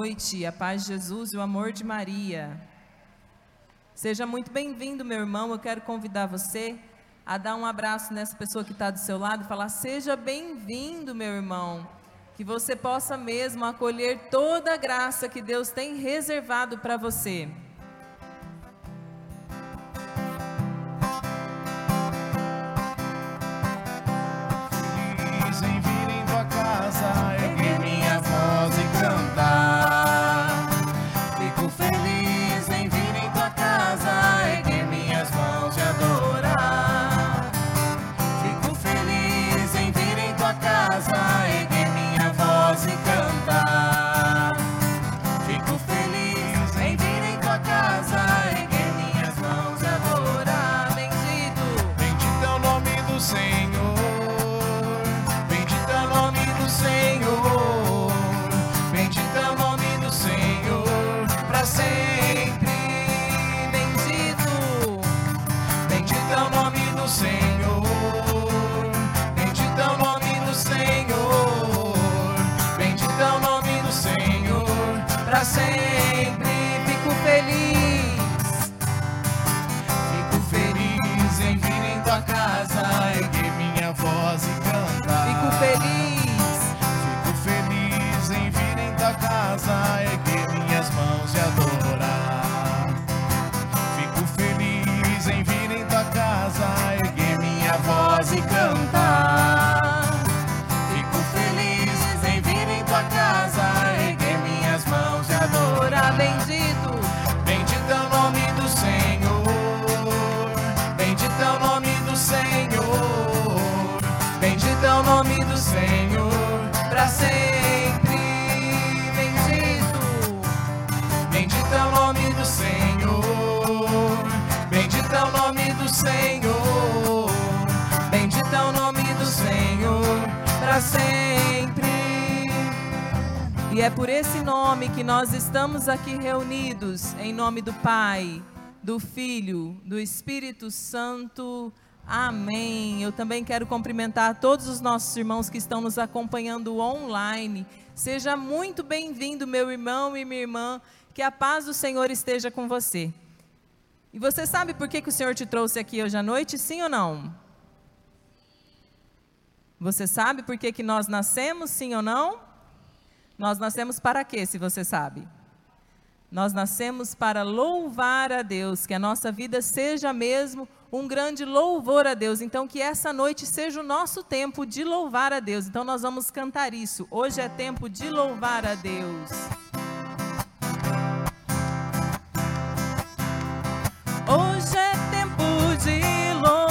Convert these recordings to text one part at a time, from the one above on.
Noite, a paz de Jesus e o amor de Maria. Seja muito bem-vindo, meu irmão. Eu quero convidar você a dar um abraço nessa pessoa que está do seu lado e falar: Seja bem-vindo, meu irmão. Que você possa mesmo acolher toda a graça que Deus tem reservado para você. sing. E é por esse nome que nós estamos aqui reunidos, em nome do Pai, do Filho, do Espírito Santo. Amém. Eu também quero cumprimentar todos os nossos irmãos que estão nos acompanhando online. Seja muito bem-vindo, meu irmão e minha irmã. Que a paz do Senhor esteja com você. E você sabe por que, que o Senhor te trouxe aqui hoje à noite? Sim ou não? Você sabe por que, que nós nascemos? Sim ou não? Nós nascemos para quê, se você sabe? Nós nascemos para louvar a Deus, que a nossa vida seja mesmo um grande louvor a Deus. Então, que essa noite seja o nosso tempo de louvar a Deus. Então, nós vamos cantar isso. Hoje é tempo de louvar a Deus. pretty long.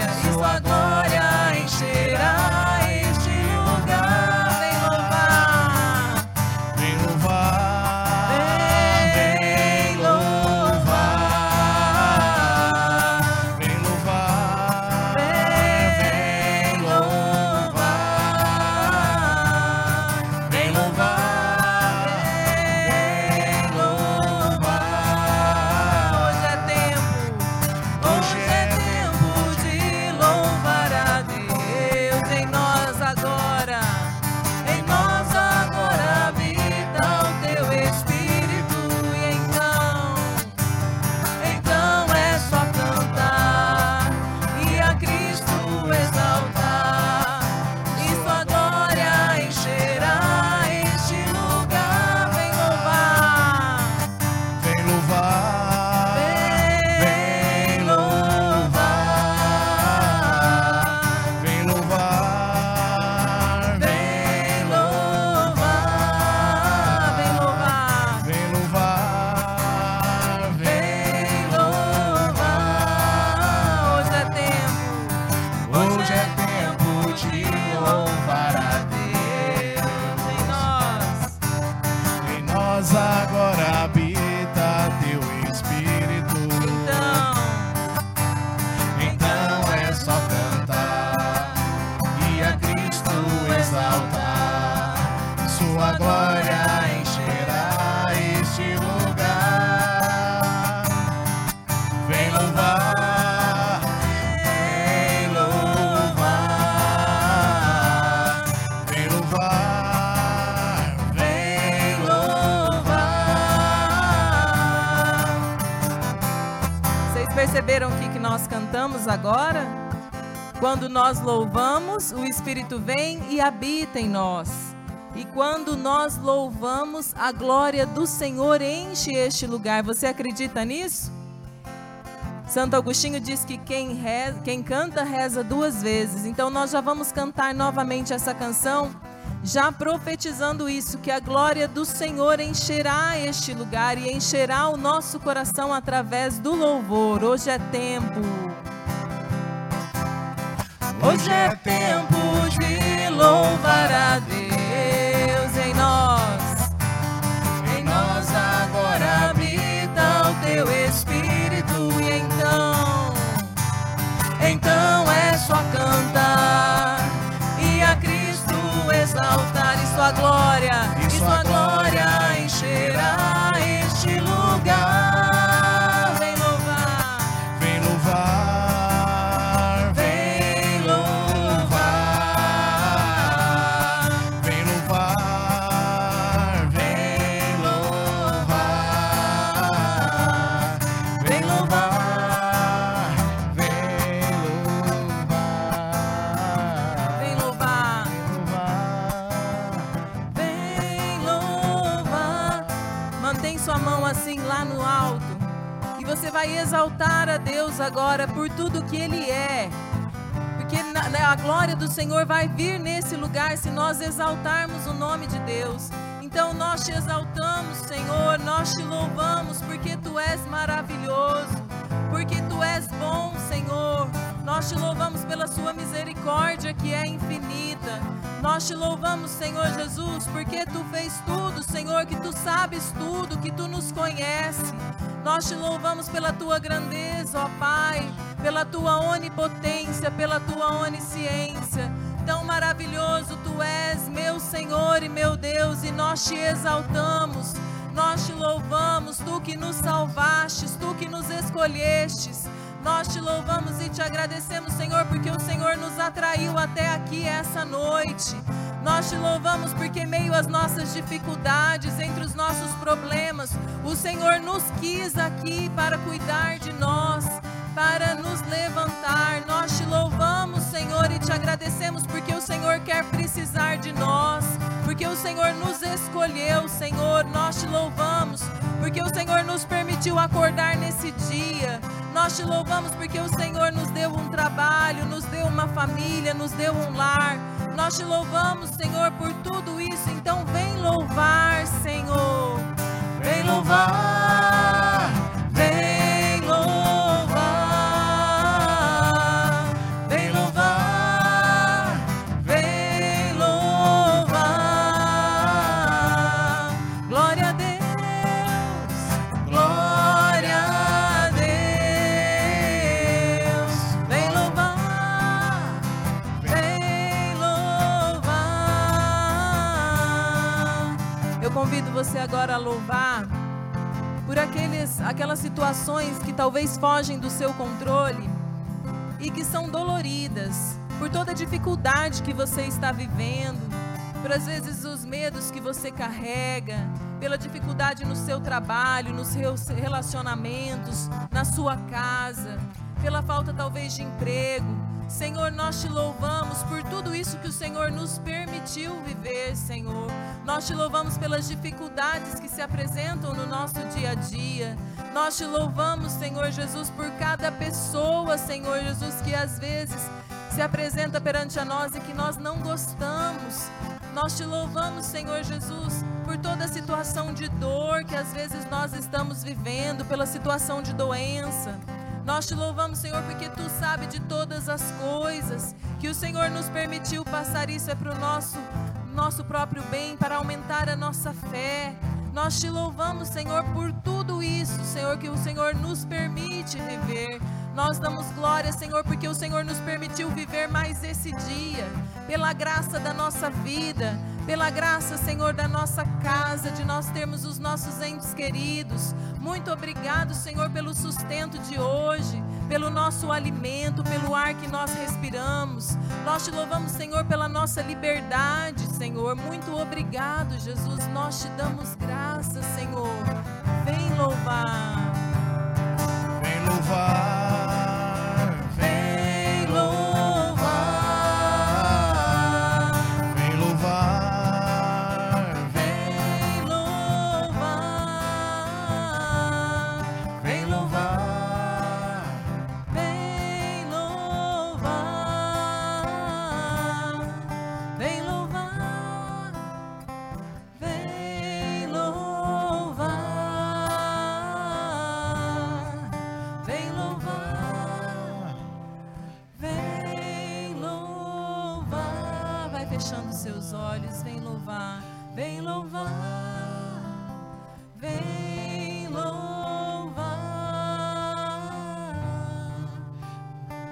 áreas. Nós louvamos, o Espírito vem e habita em nós. E quando nós louvamos, a glória do Senhor enche este lugar. Você acredita nisso? Santo Agostinho diz que quem, reza, quem canta reza duas vezes. Então nós já vamos cantar novamente essa canção, já profetizando isso, que a glória do Senhor encherá este lugar e encherá o nosso coração através do louvor. Hoje é tempo. Hoje é tempo de louvar Deus agora por tudo que Ele é. Porque na- a glória do Senhor vai vir nesse lugar se nós exaltarmos o nome de Deus. Então nós te exaltamos, Senhor, nós te louvamos porque tu és maravilhoso, porque tu és bom, Senhor. Nós te louvamos pela sua misericórdia que é infinita. Nós te louvamos, Senhor Jesus, porque tu fez tudo, Senhor, que tu sabes tudo, que tu nos conhece. Nós te louvamos pela tua grandeza, ó Pai, pela tua onipotência, pela tua onisciência. Tão maravilhoso tu és, meu Senhor e meu Deus, e nós te exaltamos. Nós te louvamos, tu que nos salvastes, tu que nos escolhestes. Nós te louvamos e te agradecemos, Senhor, porque o Senhor nos atraiu até aqui essa noite. Nós te louvamos porque, meio às nossas dificuldades, entre os nossos problemas, o Senhor nos quis aqui para cuidar de nós, para nos levantar. Nós te louvamos, Senhor, e te agradecemos porque o Senhor quer precisar de nós, porque o Senhor nos escolheu, Senhor. Nós te louvamos porque o Senhor nos permitiu acordar nesse dia. Nós te louvamos porque o Senhor nos deu um trabalho, nos deu uma família, nos deu um lar. Nós te louvamos, Senhor, por tudo isso. Então vem louvar, Senhor. Vem louvar. Você agora louvar por aqueles, aquelas situações que talvez fogem do seu controle e que são doloridas, por toda a dificuldade que você está vivendo, por às vezes os medos que você carrega, pela dificuldade no seu trabalho, nos seus relacionamentos, na sua casa, pela falta talvez de emprego. Senhor, nós te louvamos por tudo isso que o Senhor nos permitiu viver, Senhor. Nós te louvamos pelas dificuldades que se apresentam no nosso dia a dia. Nós te louvamos, Senhor Jesus, por cada pessoa, Senhor Jesus, que às vezes se apresenta perante a nós e que nós não gostamos. Nós te louvamos, Senhor Jesus, por toda a situação de dor que às vezes nós estamos vivendo, pela situação de doença. Nós te louvamos, Senhor, porque tu sabe de todas as coisas, que o Senhor nos permitiu passar isso é para o nosso, nosso próprio bem, para aumentar a nossa fé. Nós te louvamos, Senhor, por tudo isso, Senhor, que o Senhor nos permite viver. Nós damos glória, Senhor, porque o Senhor nos permitiu viver mais esse dia, pela graça da nossa vida, pela graça, Senhor, da nossa casa, de nós termos os nossos entes queridos. Muito obrigado, Senhor, pelo sustento de hoje, pelo nosso alimento, pelo ar que nós respiramos. Nós te louvamos, Senhor, pela nossa liberdade, Senhor. Muito obrigado, Jesus. Nós te damos graças, Senhor. Vem louvar. Vem louvar, Vem louvar. Vem louvar.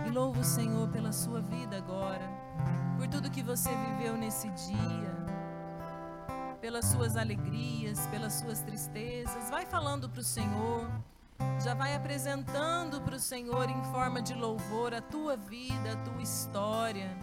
E louvo o Senhor pela sua vida agora. Por tudo que você viveu nesse dia. Pelas suas alegrias, pelas suas tristezas. Vai falando para o Senhor. Já vai apresentando para o Senhor em forma de louvor a tua vida, a tua história.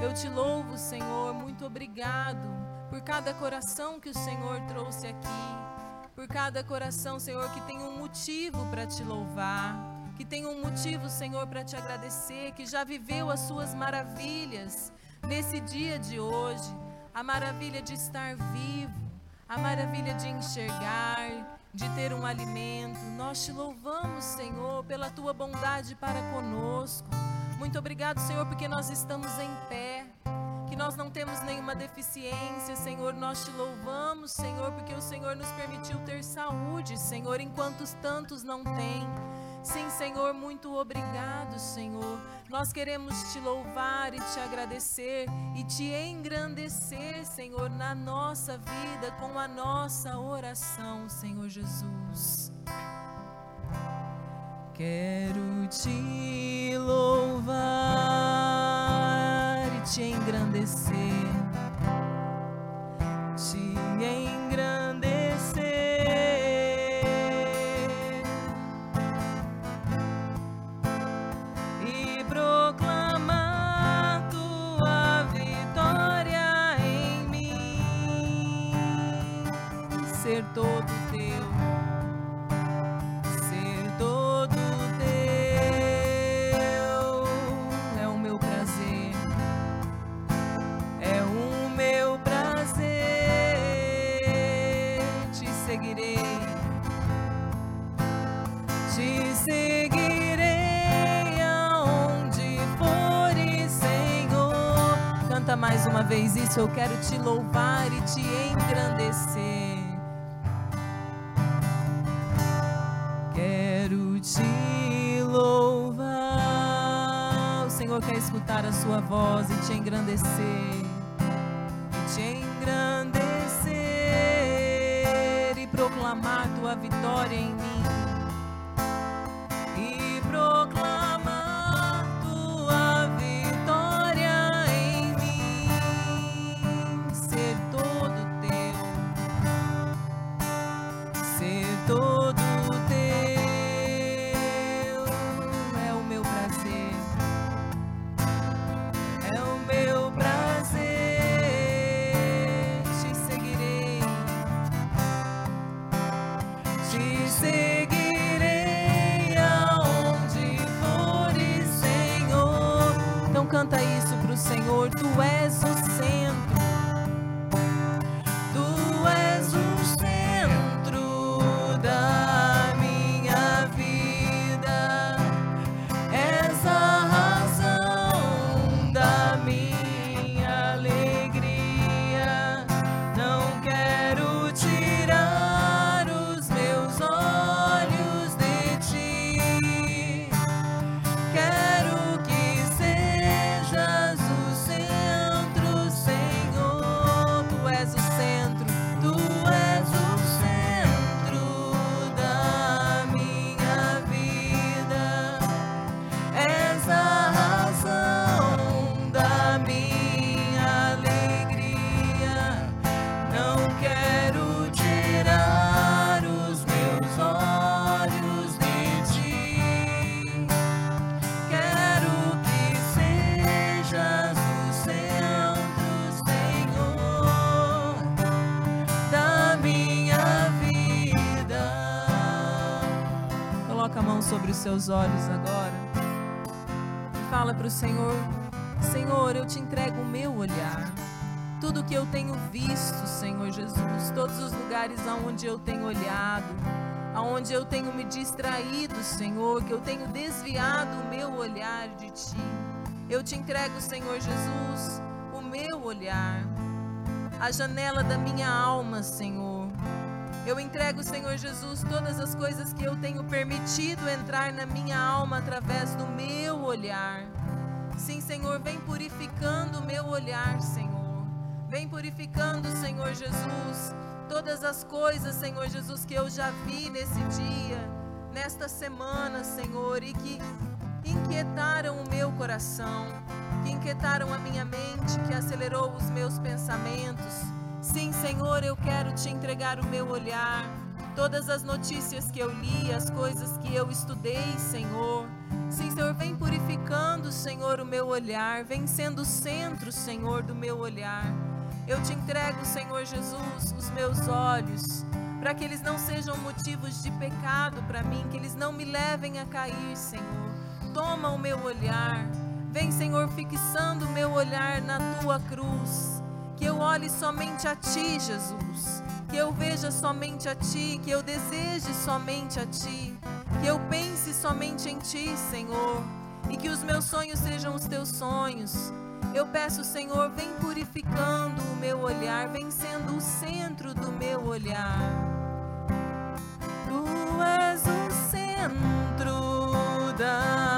Eu te louvo, Senhor, muito obrigado por cada coração que o Senhor trouxe aqui, por cada coração, Senhor, que tem um motivo para te louvar, que tem um motivo, Senhor, para te agradecer, que já viveu as suas maravilhas nesse dia de hoje, a maravilha de estar vivo, a maravilha de enxergar, de ter um alimento. Nós te louvamos, Senhor, pela tua bondade para conosco. Muito obrigado, Senhor, porque nós estamos em pé, nós não temos nenhuma deficiência, Senhor. Nós te louvamos, Senhor, porque o Senhor nos permitiu ter saúde, Senhor, enquanto tantos não têm. Sim, Senhor, muito obrigado, Senhor. Nós queremos te louvar e te agradecer e te engrandecer, Senhor, na nossa vida com a nossa oração, Senhor Jesus. Quero te louvar te engrandecer, te engrandecer uma vez isso, eu quero te louvar e te engrandecer. Quero te louvar. O Senhor quer escutar a sua voz e te engrandecer. E te engrandecer e proclamar tua vitória em mim. E proclamar seus olhos agora. E fala para o Senhor: Senhor, eu te entrego o meu olhar. Tudo que eu tenho visto, Senhor Jesus, todos os lugares aonde eu tenho olhado, aonde eu tenho me distraído, Senhor, que eu tenho desviado o meu olhar de Ti. Eu te entrego, Senhor Jesus, o meu olhar, a janela da minha alma, Senhor. Eu entrego, Senhor Jesus, todas as coisas que eu tenho permitido entrar na minha alma através do meu olhar. Sim, Senhor, vem purificando o meu olhar, Senhor. Vem purificando, Senhor Jesus, todas as coisas, Senhor Jesus, que eu já vi nesse dia, nesta semana, Senhor, e que inquietaram o meu coração, que inquietaram a minha mente, que acelerou os meus pensamentos. Sim, Senhor, eu quero te entregar o meu olhar, todas as notícias que eu li, as coisas que eu estudei, Senhor. Sim, Senhor, vem purificando, Senhor, o meu olhar, vem sendo o centro, Senhor, do meu olhar. Eu te entrego, Senhor Jesus, os meus olhos, para que eles não sejam motivos de pecado para mim, que eles não me levem a cair, Senhor. Toma o meu olhar, vem, Senhor, fixando o meu olhar na tua cruz. Que eu olhe somente a ti, Jesus. Que eu veja somente a ti, que eu deseje somente a ti que eu pense somente em Ti, Senhor, e que os meus sonhos sejam os Teus sonhos. Eu peço, Senhor, vem purificando o meu olhar, vem sendo o centro do meu olhar. Tu és o centro da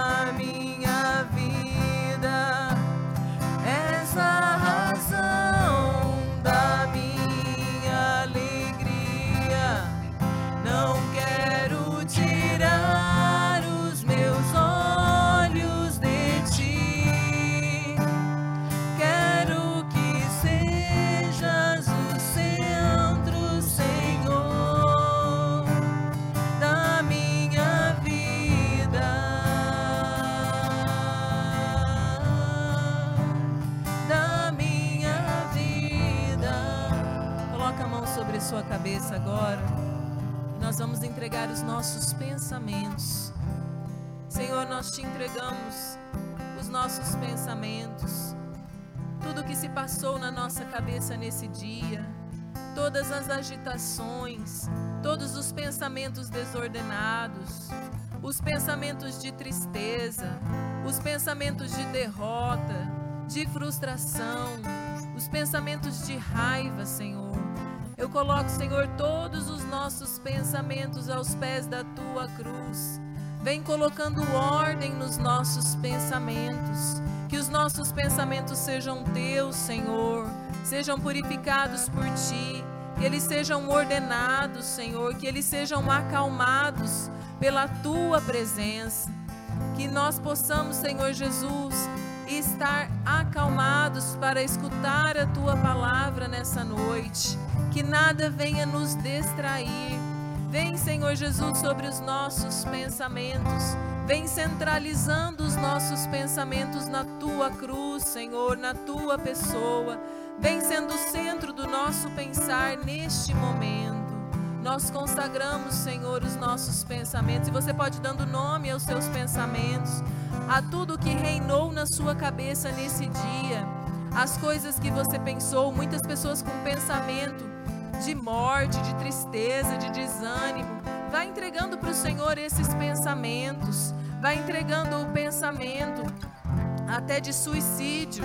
agora. Nós vamos entregar os nossos pensamentos. Senhor, nós te entregamos os nossos pensamentos. Tudo que se passou na nossa cabeça nesse dia, todas as agitações, todos os pensamentos desordenados, os pensamentos de tristeza, os pensamentos de derrota, de frustração, os pensamentos de raiva, Senhor. Eu coloco, Senhor, todos os nossos pensamentos aos pés da tua cruz. Vem colocando ordem nos nossos pensamentos. Que os nossos pensamentos sejam teus, Senhor. Sejam purificados por ti. Que eles sejam ordenados, Senhor. Que eles sejam acalmados pela tua presença. Que nós possamos, Senhor Jesus, estar acalmados para escutar a tua palavra nessa noite. Que nada venha nos distrair. Vem, Senhor Jesus, sobre os nossos pensamentos. Vem centralizando os nossos pensamentos na tua cruz, Senhor, na tua pessoa. Vem sendo o centro do nosso pensar neste momento. Nós consagramos, Senhor, os nossos pensamentos. E você pode dando nome aos seus pensamentos, a tudo que reinou na sua cabeça nesse dia, as coisas que você pensou. Muitas pessoas com pensamento de morte, de tristeza, de desânimo. Vai entregando para o Senhor esses pensamentos. Vai entregando o pensamento até de suicídio.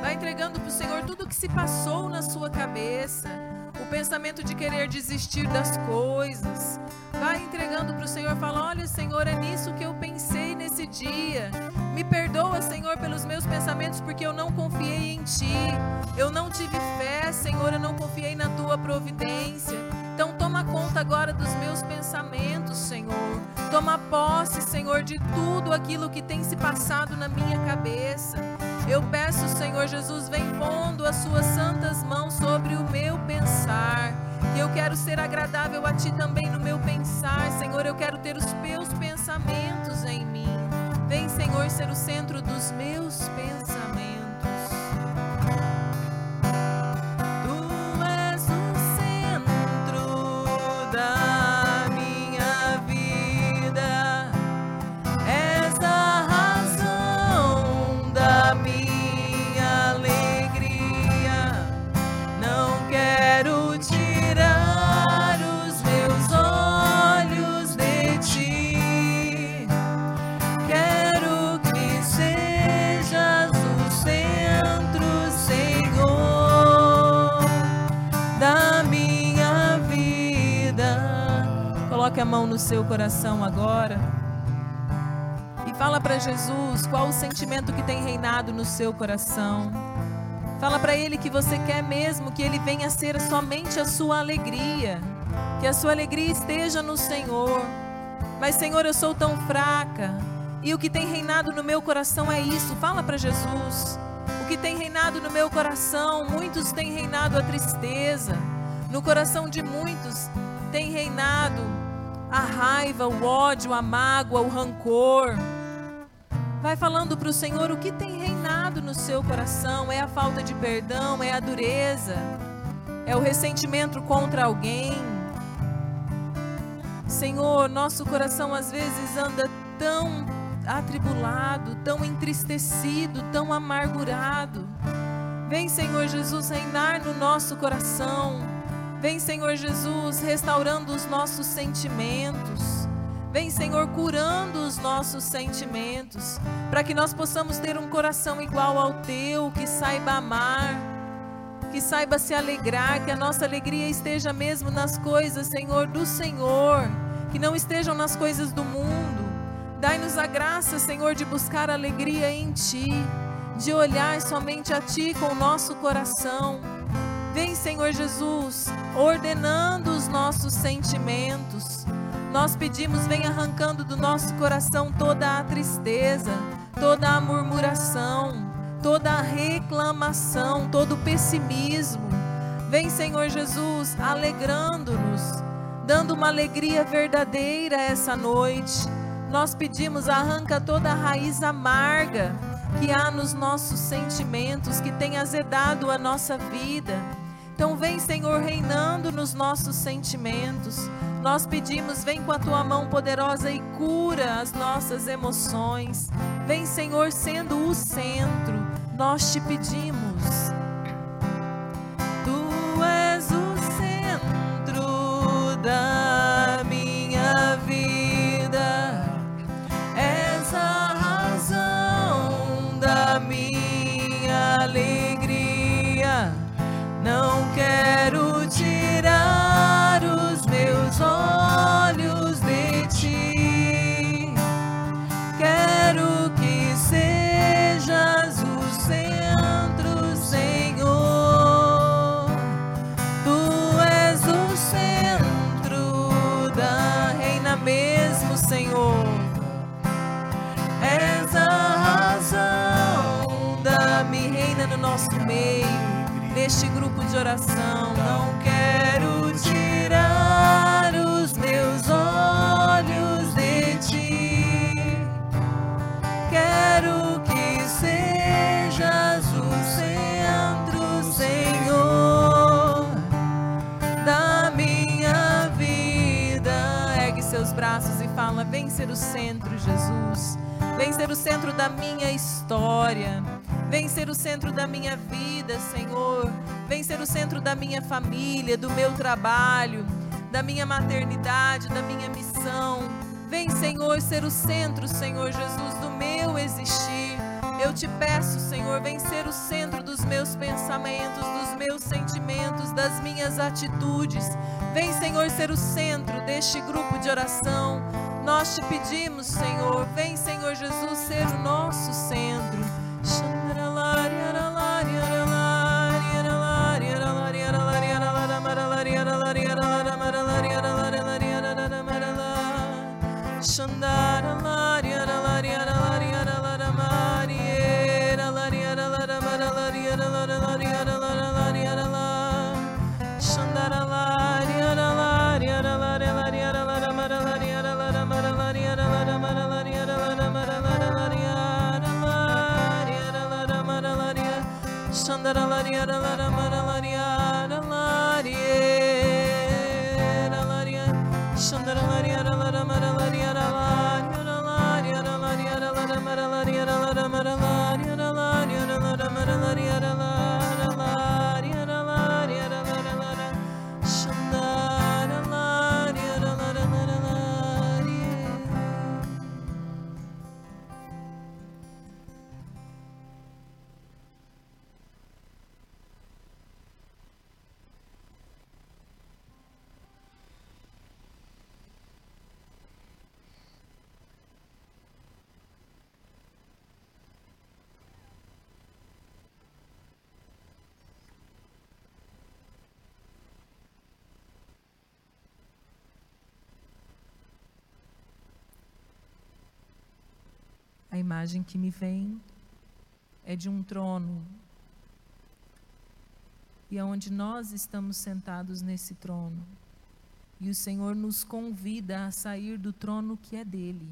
Vai entregando para o Senhor tudo que se passou na sua cabeça. O pensamento de querer desistir das coisas. Vai entregando para o Senhor, fala: Olha, Senhor, é nisso que eu pensei nesse dia. Me perdoa, Senhor, pelos meus pensamentos, porque eu não confiei em Ti. Eu não tive fé, Senhor, eu não confiei na Tua providência. Então, toma conta agora dos meus pensamentos, Senhor. Toma posse, Senhor, de tudo aquilo que tem se passado na minha cabeça. Eu peço, Senhor Jesus, vem pondo as Suas santas mãos sobre o meu pensar. Que eu quero ser agradável a Ti também no meu pensar, Senhor. Eu quero ter os Teus pensamentos em mim. Vem, Senhor, ser o centro dos meus pensamentos. Mão no seu coração agora. E fala para Jesus qual o sentimento que tem reinado no seu coração. Fala para Ele que você quer mesmo que Ele venha ser somente a sua alegria. Que a sua alegria esteja no Senhor. Mas, Senhor, eu sou tão fraca. E o que tem reinado no meu coração é isso. Fala para Jesus. O que tem reinado no meu coração, muitos têm reinado a tristeza. No coração de muitos tem reinado a raiva, o ódio, a mágoa, o rancor. Vai falando para o Senhor o que tem reinado no seu coração: é a falta de perdão, é a dureza, é o ressentimento contra alguém. Senhor, nosso coração às vezes anda tão atribulado, tão entristecido, tão amargurado. Vem, Senhor Jesus, reinar no nosso coração. Vem, Senhor Jesus, restaurando os nossos sentimentos. Vem, Senhor, curando os nossos sentimentos, para que nós possamos ter um coração igual ao teu, que saiba amar, que saiba se alegrar, que a nossa alegria esteja mesmo nas coisas, Senhor, do Senhor, que não estejam nas coisas do mundo. Dai-nos a graça, Senhor, de buscar alegria em Ti, de olhar somente a Ti com o nosso coração. Vem, Senhor Jesus, ordenando os nossos sentimentos nós pedimos, vem arrancando do nosso coração toda a tristeza, toda a murmuração, toda a reclamação, todo o pessimismo. Vem, Senhor Jesus, alegrando-nos, dando uma alegria verdadeira essa noite. Nós pedimos, arranca toda a raiz amarga que há nos nossos sentimentos, que tem azedado a nossa vida. Então, vem, Senhor, reinando nos nossos sentimentos. Nós pedimos, vem com a tua mão poderosa e cura as nossas emoções. Vem, Senhor, sendo o centro. Nós te pedimos. Tu és o centro da neste grupo de oração. Não quero tirar os meus olhos de ti. Quero que sejas o centro, Senhor, da minha vida. Ergue seus braços e fala: Vem ser o centro, Jesus. Vem ser o centro da minha história. Vem ser o centro da minha vida, Senhor. Vem ser o centro da minha família, do meu trabalho, da minha maternidade, da minha missão. Vem, Senhor, ser o centro, Senhor Jesus, do meu existir. Eu te peço, Senhor, vem ser o centro dos meus pensamentos, dos meus sentimentos, das minhas atitudes. Vem, Senhor, ser o centro deste grupo de oração. Nós te pedimos, Senhor, vem, Senhor Jesus, ser o nosso centro. Imagem que me vem é de um trono. E é onde nós estamos sentados nesse trono. E o Senhor nos convida a sair do trono que é dele.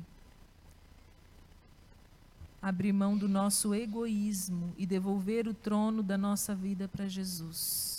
Abrir mão do nosso egoísmo e devolver o trono da nossa vida para Jesus.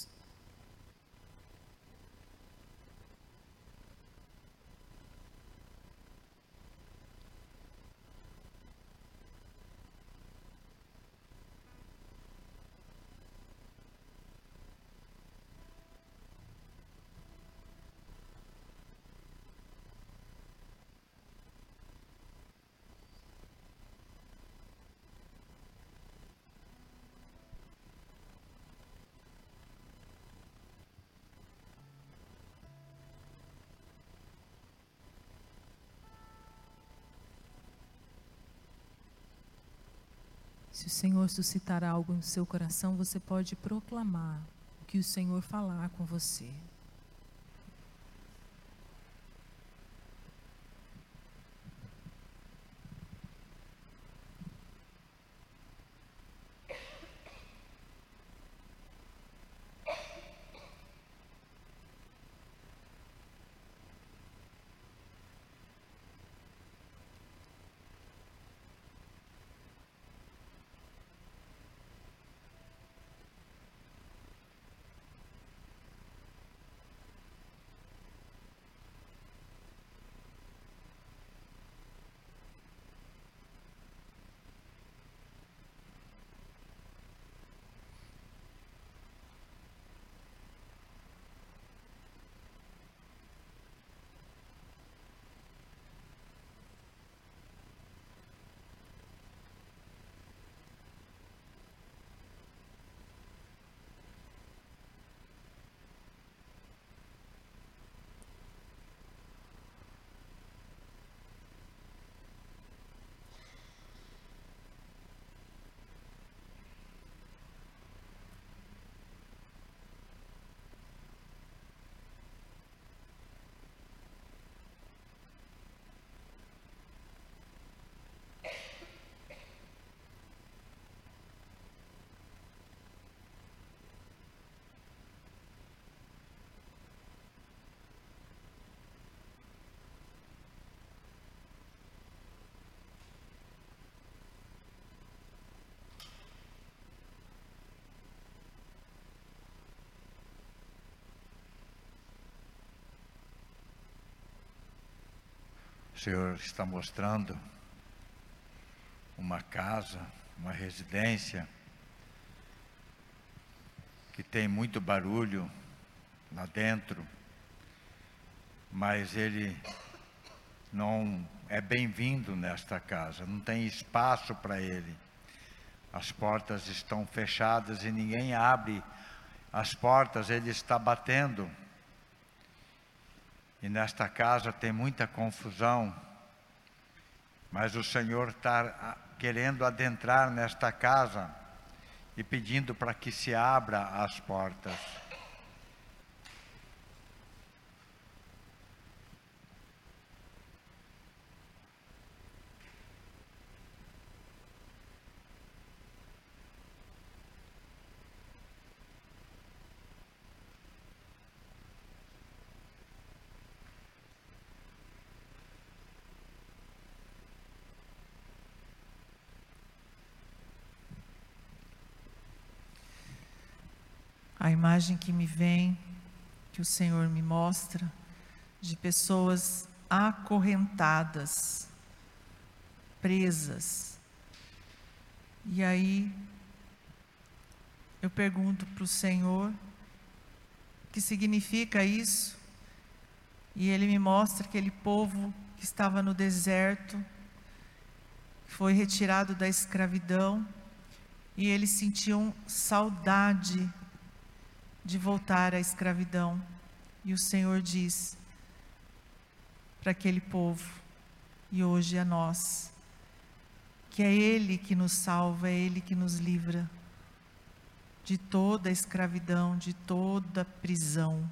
Senhor suscitar algo em seu coração, você pode proclamar o que o Senhor falar com você. O Senhor está mostrando uma casa, uma residência que tem muito barulho lá dentro, mas ele não é bem-vindo nesta casa, não tem espaço para ele. As portas estão fechadas e ninguém abre as portas, ele está batendo. E nesta casa tem muita confusão, mas o Senhor está querendo adentrar nesta casa e pedindo para que se abra as portas. A imagem que me vem, que o Senhor me mostra, de pessoas acorrentadas, presas. E aí, eu pergunto para o Senhor, o que significa isso? E Ele me mostra aquele povo que estava no deserto, foi retirado da escravidão, e eles sentiam saudade de voltar à escravidão. E o Senhor diz para aquele povo, e hoje a nós, que é Ele que nos salva, é Ele que nos livra de toda a escravidão, de toda a prisão.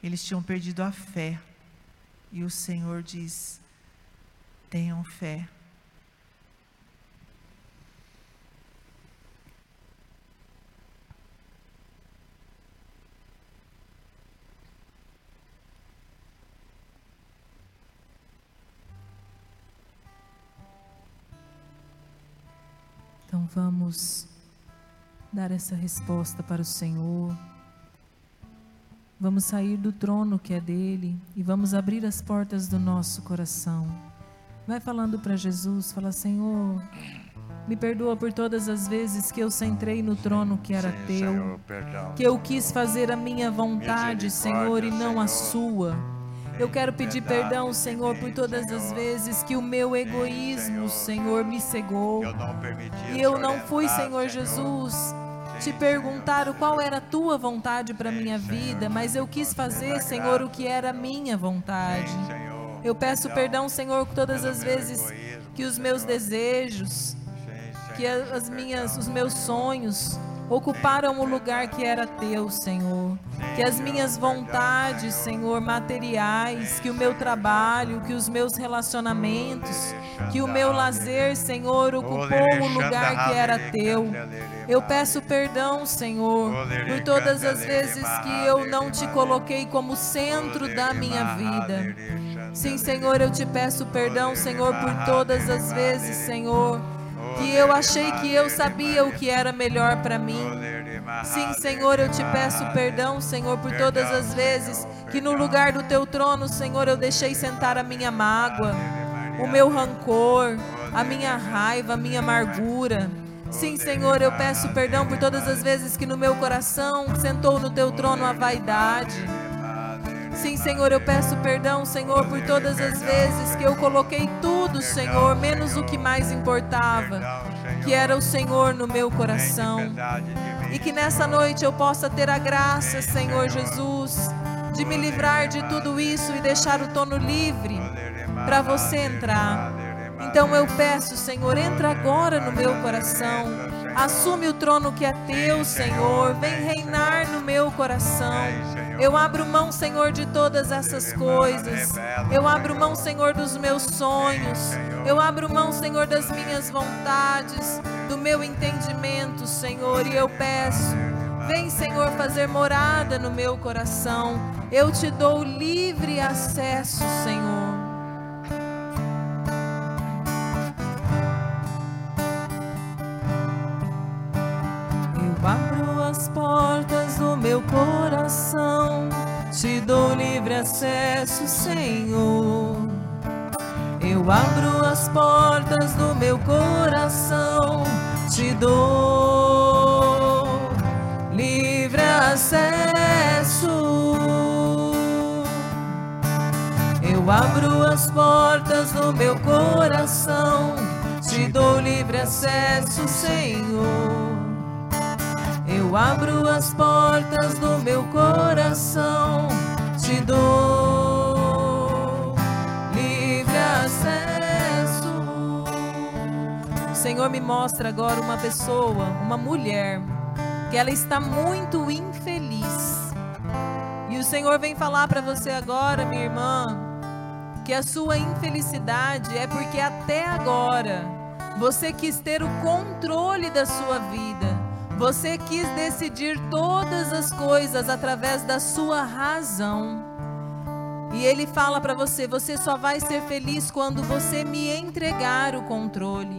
Eles tinham perdido a fé, e o Senhor diz: tenham fé, vamos dar essa resposta para o Senhor. Vamos sair do trono que é dele e vamos abrir as portas do nosso coração. Vai falando para Jesus, fala: Senhor, me perdoa por todas as vezes que eu centrei no trono que era teu, que eu quis fazer a minha vontade, Senhor, e não a sua. Eu quero pedir perdão, Senhor, por todas as vezes que o meu egoísmo, Senhor. Me cegou. E eu não fui, Senhor Jesus, te perguntar qual era a tua vontade para minha vida, mas eu quis fazer, Senhor, o que era a minha vontade. Eu peço perdão, Senhor, por todas as vezes que os meus desejos, que as minhas, os meus sonhos ocuparam o lugar que era teu, Senhor. Que as minhas vontades, Senhor, materiais, que o meu trabalho, que os meus relacionamentos, que o meu lazer, Senhor, ocupou o lugar que era teu. Eu peço perdão, Senhor, por todas as vezes que eu não te coloquei como centro da minha vida. Sim, Senhor, eu te peço perdão, Senhor, por todas as vezes, Senhor, eu achei que eu sabia o que era melhor para mim. Sim, Senhor, eu te peço perdão, Senhor, por todas as vezes que no lugar do teu trono, Senhor, eu deixei sentar a minha mágoa, o meu rancor, a minha raiva, a minha amargura. Sim, Senhor, eu peço perdão por todas as vezes que no meu coração sentou no teu trono a vaidade. Sim, Senhor, eu peço perdão, Senhor, por todas as vezes que eu coloquei tudo, Senhor, menos o que mais importava, que era o Senhor no meu coração. E que nessa noite eu possa ter a graça, Senhor Jesus, de me livrar de tudo isso e deixar o trono livre para você entrar. Então eu peço, Senhor, entra agora no meu coração. Assume o trono que é teu, Senhor. Vem reinar no meu coração. Eu abro mão, Senhor, de todas essas coisas. Eu abro mão, Senhor, dos meus sonhos. Eu abro mão, Senhor, das minhas vontades, do meu entendimento, Senhor. E eu peço, vem, Senhor, fazer morada no meu coração. Eu te dou livre acesso, Senhor. Meu coração, te dou livre acesso, Senhor. Eu abro as portas do meu coração, te dou livre acesso. Eu abro as portas do meu coração, te dou livre acesso, Senhor. Eu abro as portas do meu coração, te dou livre acesso. O Senhor me mostra agora uma pessoa, uma mulher, que ela está muito infeliz. E o Senhor vem falar para você agora, minha irmã, que a sua infelicidade é porque até agora você quis ter o controle da sua vida. Você quis decidir todas as coisas através da sua razão. E ele fala para você: você só vai ser feliz quando você me entregar o controle.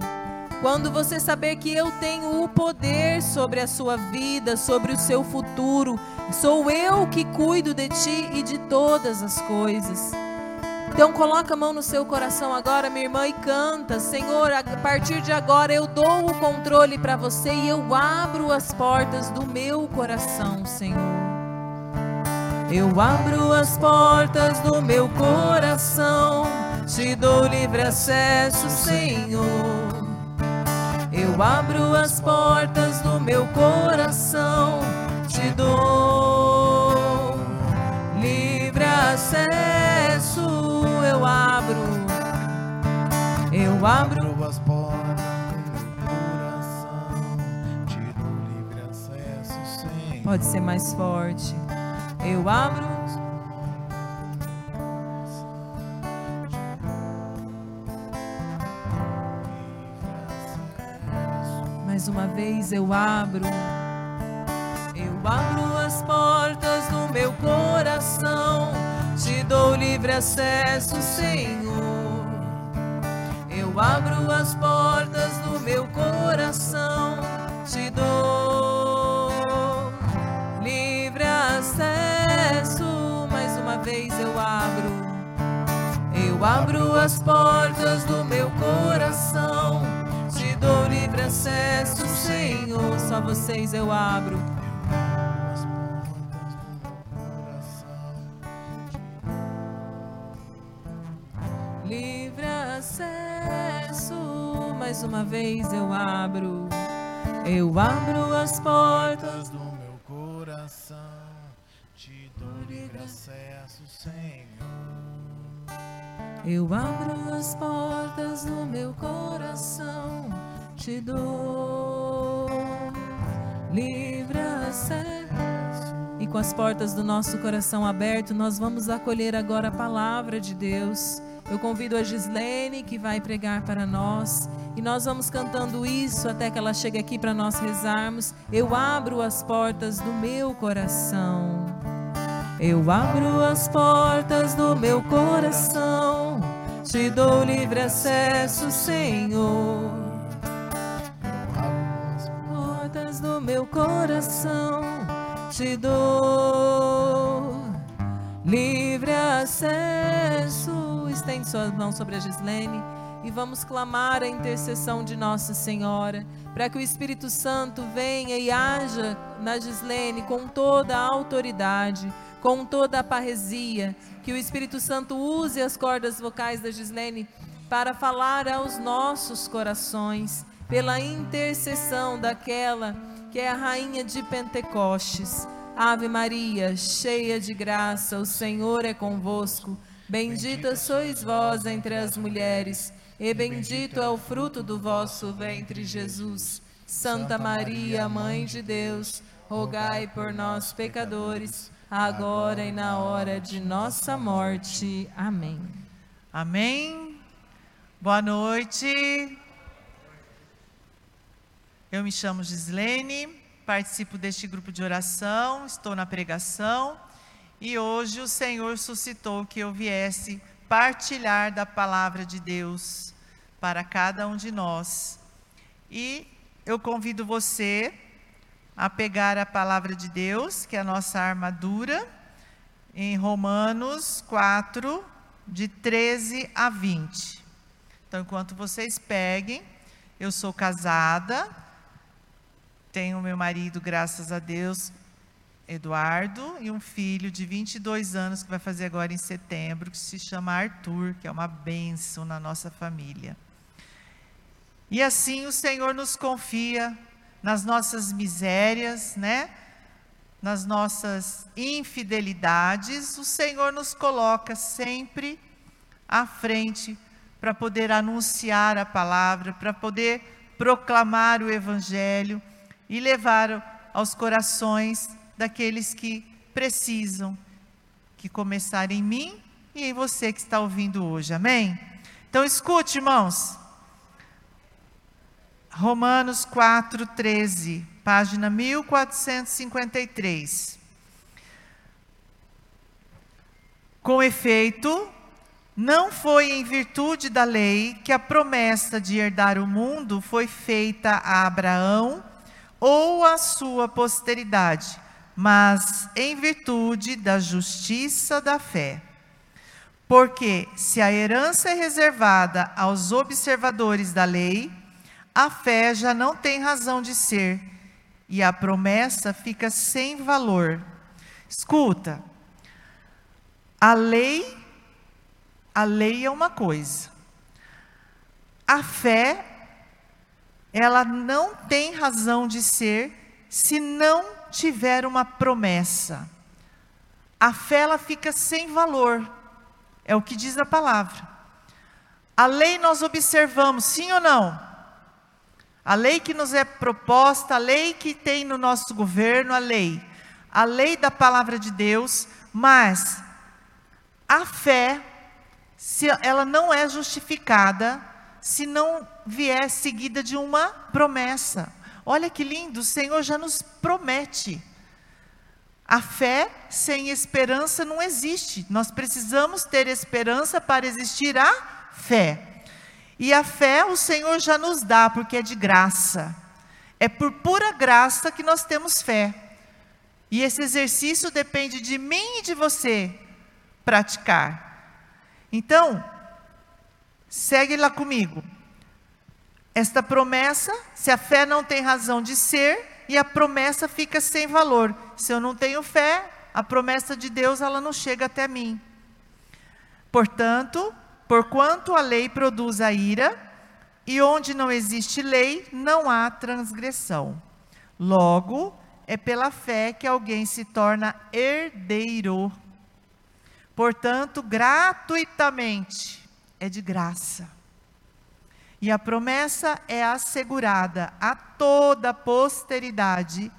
Quando você saber que eu tenho o poder sobre a sua vida, sobre o seu futuro, sou eu que cuido de ti e de todas as coisas. Então coloca a mão no seu coração agora, minha irmã, e canta: Senhor, a partir de agora eu dou o controle para você e eu abro as portas do meu coração, Senhor. Eu abro as portas do meu coração, te dou livre acesso, Senhor. Eu abro as portas do meu coração, te dou livre acesso. Eu abro, eu abro. Abro as portas do coração, te dou livre acesso, Senhor. Pode ser mais forte. Eu abro. Mais uma vez eu abro. Eu abro as portas do meu coração. Te dou livre acesso, Senhor. Eu abro as portas do meu coração te dou. Livre acesso, mais uma vez eu abro. Eu abro as portas do meu coração. Te dou livre acesso, Senhor. Só vocês eu abro. Mais uma vez eu abro. Eu abro as portas. Do meu coração. Te dou livre acesso, Senhor. Eu abro as portas do meu coração. Te dou livre acesso. E com as portas do nosso coração aberto, nós vamos acolher agora a palavra de Deus. Eu convido a Gislene que vai pregar para nós. E nós vamos cantando isso até que ela chegue aqui para nós rezarmos. Eu abro as portas do meu coração. Eu abro as portas do meu coração. Te dou livre acesso, Senhor. As Portas do meu coração. Te dou livre acesso. Estende sua mão sobre a Gislene e vamos clamar a intercessão de Nossa Senhora, para que o Espírito Santo venha e haja na Gislene com toda a autoridade, com toda a parresia, que o Espírito Santo use as cordas vocais da Gislene para falar aos nossos corações, pela intercessão daquela que é a rainha de Pentecostes. Ave Maria, cheia de graça, o Senhor é convosco. Bendita sois vós entre as mulheres, e bendito é o fruto do vosso ventre, Jesus. Santa Maria, Mãe de Deus, rogai por nós, pecadores, agora e na hora de nossa morte. Amém. Amém. Boa noite. Eu me chamo Gislene, participo deste grupo de oração, estou na pregação e hoje o Senhor suscitou que eu viesse partilhar da palavra de Deus para cada um de nós. E eu convido você a pegar a palavra de Deus, que é a nossa armadura, em Romanos 4, de 13 a 20. Então, enquanto vocês peguem, eu sou casada, tenho meu marido, graças a Deus, Eduardo, e um filho de 22 anos, que vai fazer agora em setembro, que se chama Arthur, que é uma bênção na nossa família. E assim o Senhor nos confia nas nossas misérias, né? Nas nossas infidelidades, o Senhor nos coloca sempre à frente para poder anunciar a palavra, para poder proclamar o evangelho e levar aos corações daqueles que precisam, que começar em mim e em você que está ouvindo hoje. Amém? Então escute, irmãos. Romanos 4, 13, página 1453. Com efeito, não foi em virtude da lei que a promessa de herdar o mundo foi feita a Abraão ou à sua posteridade, mas em virtude da justiça da fé. Porque se a herança é reservada aos observadores da lei, a fé já não tem razão de ser e a promessa fica sem valor. Escuta, a lei, a lei é uma coisa. A fé, ela não tem razão de ser se não tiver uma promessa. A fé ela fica sem valor. É o que diz a palavra. A lei nós observamos, sim ou não? A lei que nos é proposta, a lei que tem no nosso governo, a lei, a lei da palavra de Deus, mas a fé, se ela não é justificada, se não vier seguida de uma promessa. Olha que lindo, o Senhor já nos promete. A fé sem esperança não existe. Nós precisamos ter esperança para existir a fé. E a fé o Senhor já nos dá, porque é de graça. É por pura graça que nós temos fé. E esse exercício depende de mim e de você praticar. Então, segue lá comigo. Esta promessa, se a fé não tem razão de ser, e a promessa fica sem valor. Se eu não tenho fé, a promessa de Deus ela não chega até mim. Portanto, porquanto a lei produz a ira, e onde não existe lei, não há transgressão. Logo, é pela fé que alguém se torna herdeiro. Portanto, gratuitamente, é de graça. E a promessa é assegurada a toda a posteridade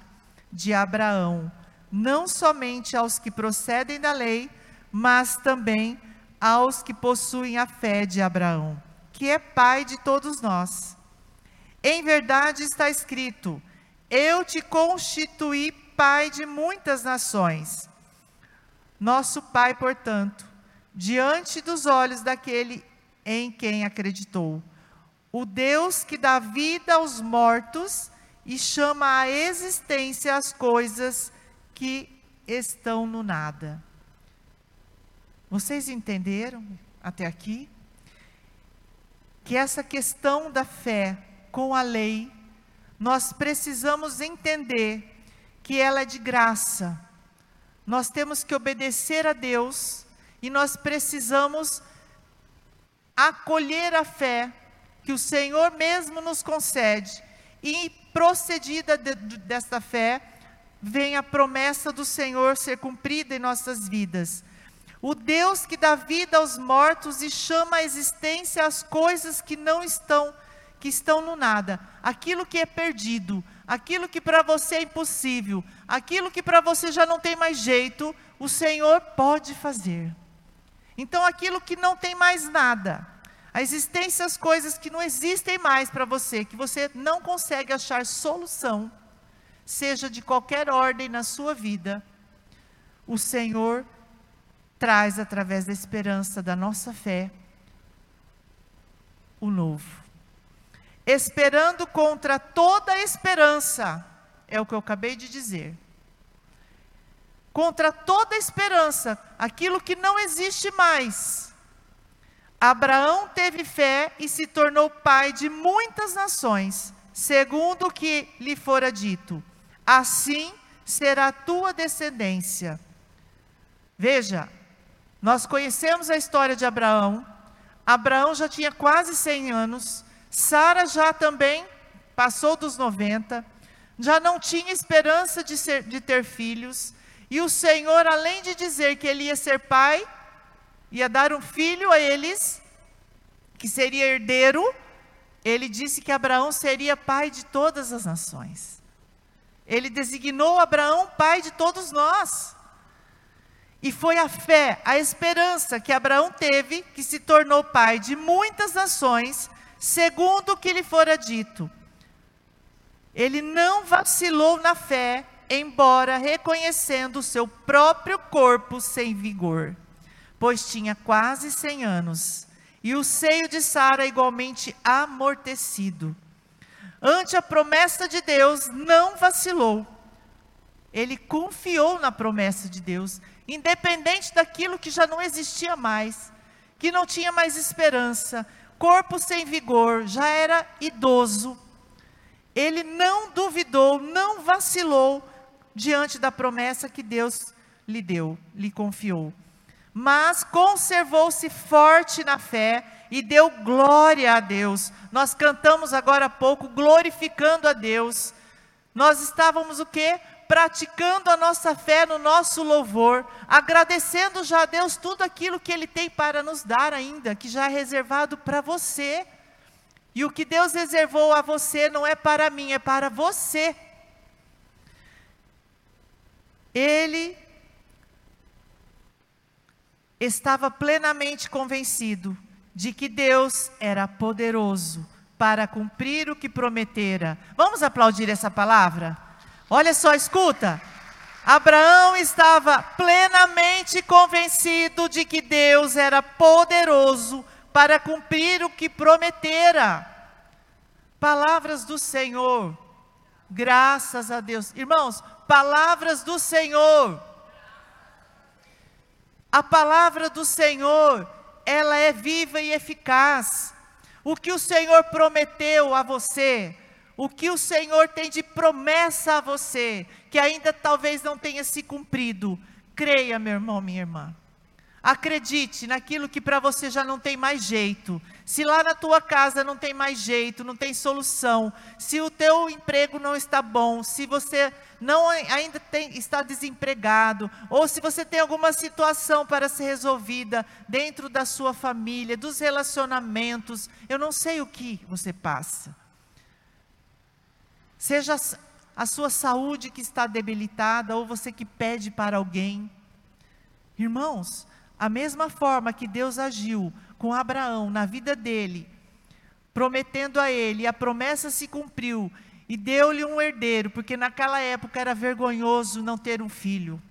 de Abraão, não somente aos que procedem da lei, mas também aos que possuem a fé de Abraão, que é pai de todos nós. Em verdade está escrito: eu te constituí pai de muitas nações. Nosso pai, portanto, diante dos olhos daquele em quem acreditou, o Deus que dá vida aos mortos e chama à existência as coisas que estão no nada. Vocês entenderam até aqui? Que essa questão da fé com a lei nós precisamos entender que ela é de graça. Nós temos que obedecer a Deus e nós precisamos acolher a fé que o Senhor mesmo nos concede. E procedida de, de, desta fé, vem a promessa do Senhor ser cumprida em nossas vidas. O Deus que dá vida aos mortos e chama à existência as coisas que não estão que estão no nada, aquilo que é perdido, aquilo que para você é impossível, aquilo que para você já não tem mais jeito, o Senhor pode fazer. Então, aquilo que não tem mais nada, a existência as coisas que não existem mais para você, que você não consegue achar solução, seja de qualquer ordem na sua vida, o Senhor traz através da esperança da nossa fé o novo esperando contra toda esperança, é o que eu acabei de dizer. Contra toda esperança, aquilo que não existe mais. Abraão teve fé e se tornou pai de muitas nações, segundo o que lhe fora dito: assim será a tua descendência. Veja, nós conhecemos a história de Abraão. Abraão já tinha quase 100 anos Sara já também passou dos 90, já não tinha esperança de, ser, de ter filhos, e o Senhor, além de dizer que ele ia ser pai, ia dar um filho a eles, que seria herdeiro, ele disse que Abraão seria pai de todas as nações. Ele designou Abraão pai de todos nós. E foi a fé, a esperança que Abraão teve, que se tornou pai de muitas nações, segundo o que lhe fora dito. Ele não vacilou na fé, embora reconhecendo o seu próprio corpo sem vigor, pois tinha quase cem anos, e o seio de Sara igualmente amortecido. Ante a promessa de Deus, não vacilou. Ele confiou na promessa de Deus, independente daquilo que já não existia mais, que não tinha mais esperança, corpo sem vigor, já era idoso. Ele não duvidou, não vacilou diante da promessa que Deus lhe deu, lhe confiou. Mas conservou-se forte na fé e deu glória a Deus. Nós cantamos agora há pouco glorificando a Deus. Nós estávamos o quê? praticando a nossa fé no nosso louvor, agradecendo já a Deus tudo aquilo que Ele tem para nos dar ainda, que já é reservado para você. E o que Deus reservou a você não é para mim, é para você. Ele estava plenamente convencido de que Deus era poderoso para cumprir o que prometera. Vamos aplaudir essa palavra? Olha só, escuta. Abraão estava plenamente convencido de que Deus era poderoso para cumprir o que prometera. Palavras do Senhor. Graças a Deus. Irmãos, palavras do Senhor. A palavra do Senhor, ela é viva e eficaz. O que o Senhor prometeu a você, o que o Senhor tem de promessa a você, que ainda talvez não tenha se cumprido, creia, meu irmão, minha irmã. Acredite naquilo que para você já não tem mais jeito. Se lá na tua casa não tem mais jeito, não tem solução, se o teu emprego não está bom, se você não ainda tem, está desempregado, ou se você tem alguma situação para ser resolvida dentro da sua família, dos relacionamentos, eu não sei o que você passa. Seja a sua saúde que está debilitada, ou você que pede para alguém. Irmãos, a mesma forma que Deus agiu com Abraão na vida dele, prometendo a ele, e a promessa se cumpriu, e deu-lhe um herdeiro, porque naquela época era vergonhoso não ter um filho.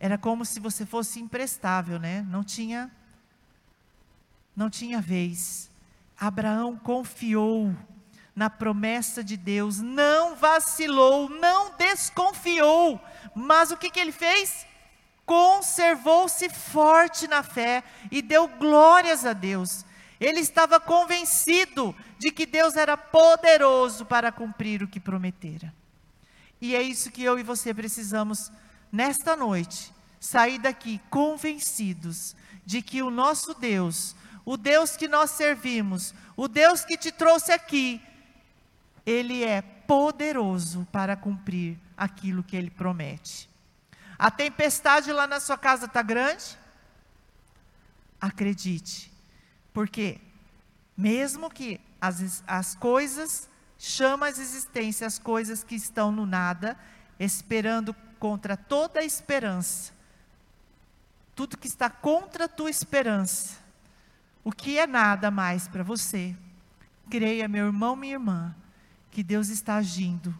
Era como se você fosse imprestável, né? Não tinha não tinha vez. Abraão confiou na promessa de Deus, não vacilou, não desconfiou. Mas o que, que ele fez? Conservou-se forte na fé e deu glórias a Deus. Ele estava convencido de que Deus era poderoso para cumprir o que prometera. E é isso que eu e você precisamos nesta noite, sair daqui convencidos de que o nosso Deus, o Deus que nós servimos, o Deus que te trouxe aqui, ele é poderoso para cumprir aquilo que ele promete. A tempestade lá na sua casa está grande? Acredite, porque mesmo que as, as coisas chama as existência as coisas que estão no nada, esperando contra toda a esperança. Tudo que está contra a tua esperança. O que é nada mais para você? Creia, meu irmão, minha irmã, que Deus está agindo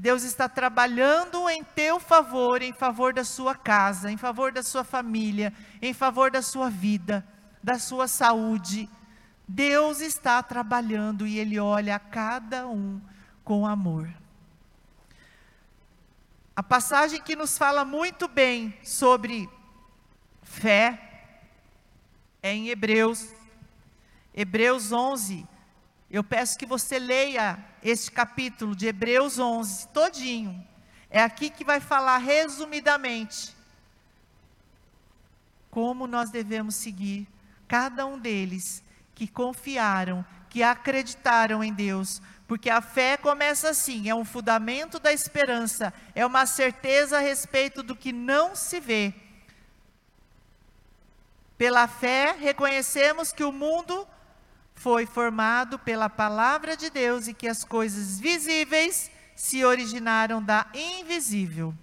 Deus está trabalhando em teu favor, em favor da sua casa, em favor da sua família, em favor da sua vida, da sua saúde. Deus está trabalhando e Ele olha a cada um com amor. A passagem que nos fala muito bem sobre fé é em Hebreus, Hebreus 11, eu peço que você leia este capítulo de Hebreus 11 todinho. É aqui que vai falar resumidamente como nós devemos seguir cada um deles que confiaram, que acreditaram em Deus, porque a fé começa assim, é um fundamento da esperança, é uma certeza a respeito do que não se vê. Pela fé, reconhecemos que o mundo foi formado pela palavra de Deus e que as coisas visíveis se originaram da invisível.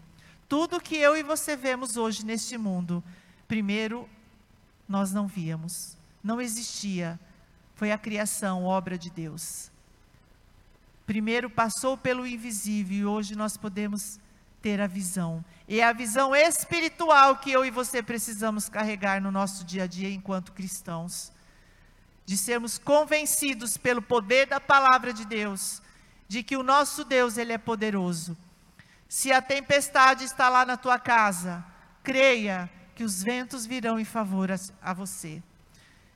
Tudo que eu e você vemos hoje neste mundo, primeiro nós não víamos, não existia. Foi a criação, obra de Deus. Primeiro passou pelo invisível e hoje nós podemos ter a visão. E é a visão espiritual que eu e você precisamos carregar no nosso dia a dia enquanto cristãos de sermos convencidos pelo poder da palavra de Deus, de que o nosso Deus, Ele é poderoso. Se a tempestade está lá na tua casa, creia que os ventos virão em favor a, a você.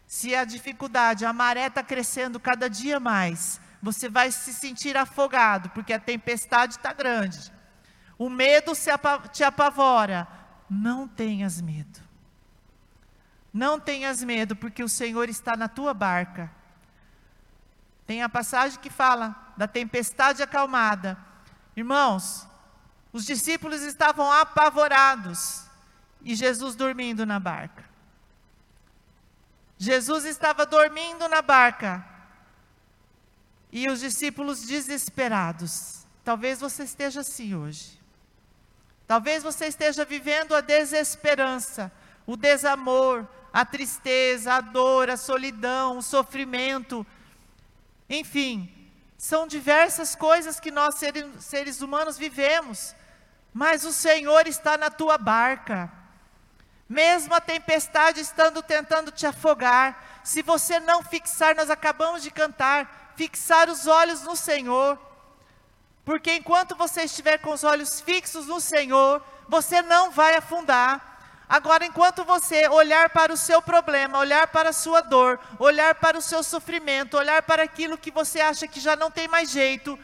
Se a dificuldade, a maré está crescendo cada dia mais, você vai se sentir afogado, porque a tempestade está grande. O medo te apavora. Não tenhas medo. Não tenhas medo, porque o Senhor está na tua barca. Tem a passagem que fala da tempestade acalmada. Irmãos, os discípulos estavam apavorados e Jesus dormindo na barca. Jesus estava dormindo na barca e os discípulos desesperados. Talvez você esteja assim hoje. Talvez você esteja vivendo a desesperança, o desamor, a tristeza, a dor, a solidão, o sofrimento. Enfim, são diversas coisas que nós seres humanos vivemos, mas o Senhor está na tua barca. mesmo a tempestade estando tentando te afogar, se você não fixar, nós acabamos de cantar, fixar os olhos no Senhor, porque enquanto você estiver com os olhos fixos no Senhor, você não vai afundar. Agora, enquanto você olhar para o seu problema, olhar para a sua dor, olhar para o seu sofrimento, olhar para aquilo que você acha que já não tem mais jeito,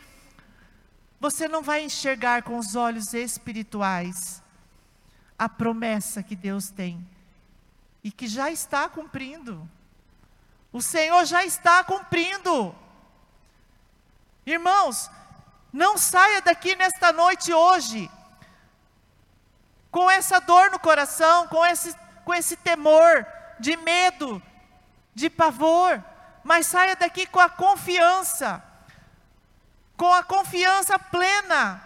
você não vai enxergar com os olhos espirituais a promessa que Deus tem e que já está cumprindo. O Senhor já está cumprindo. Irmãos, não saia daqui nesta noite hoje com essa dor no coração, com esse, com esse temor, de medo, de pavor, mas saia daqui com a confiança, com a confiança plena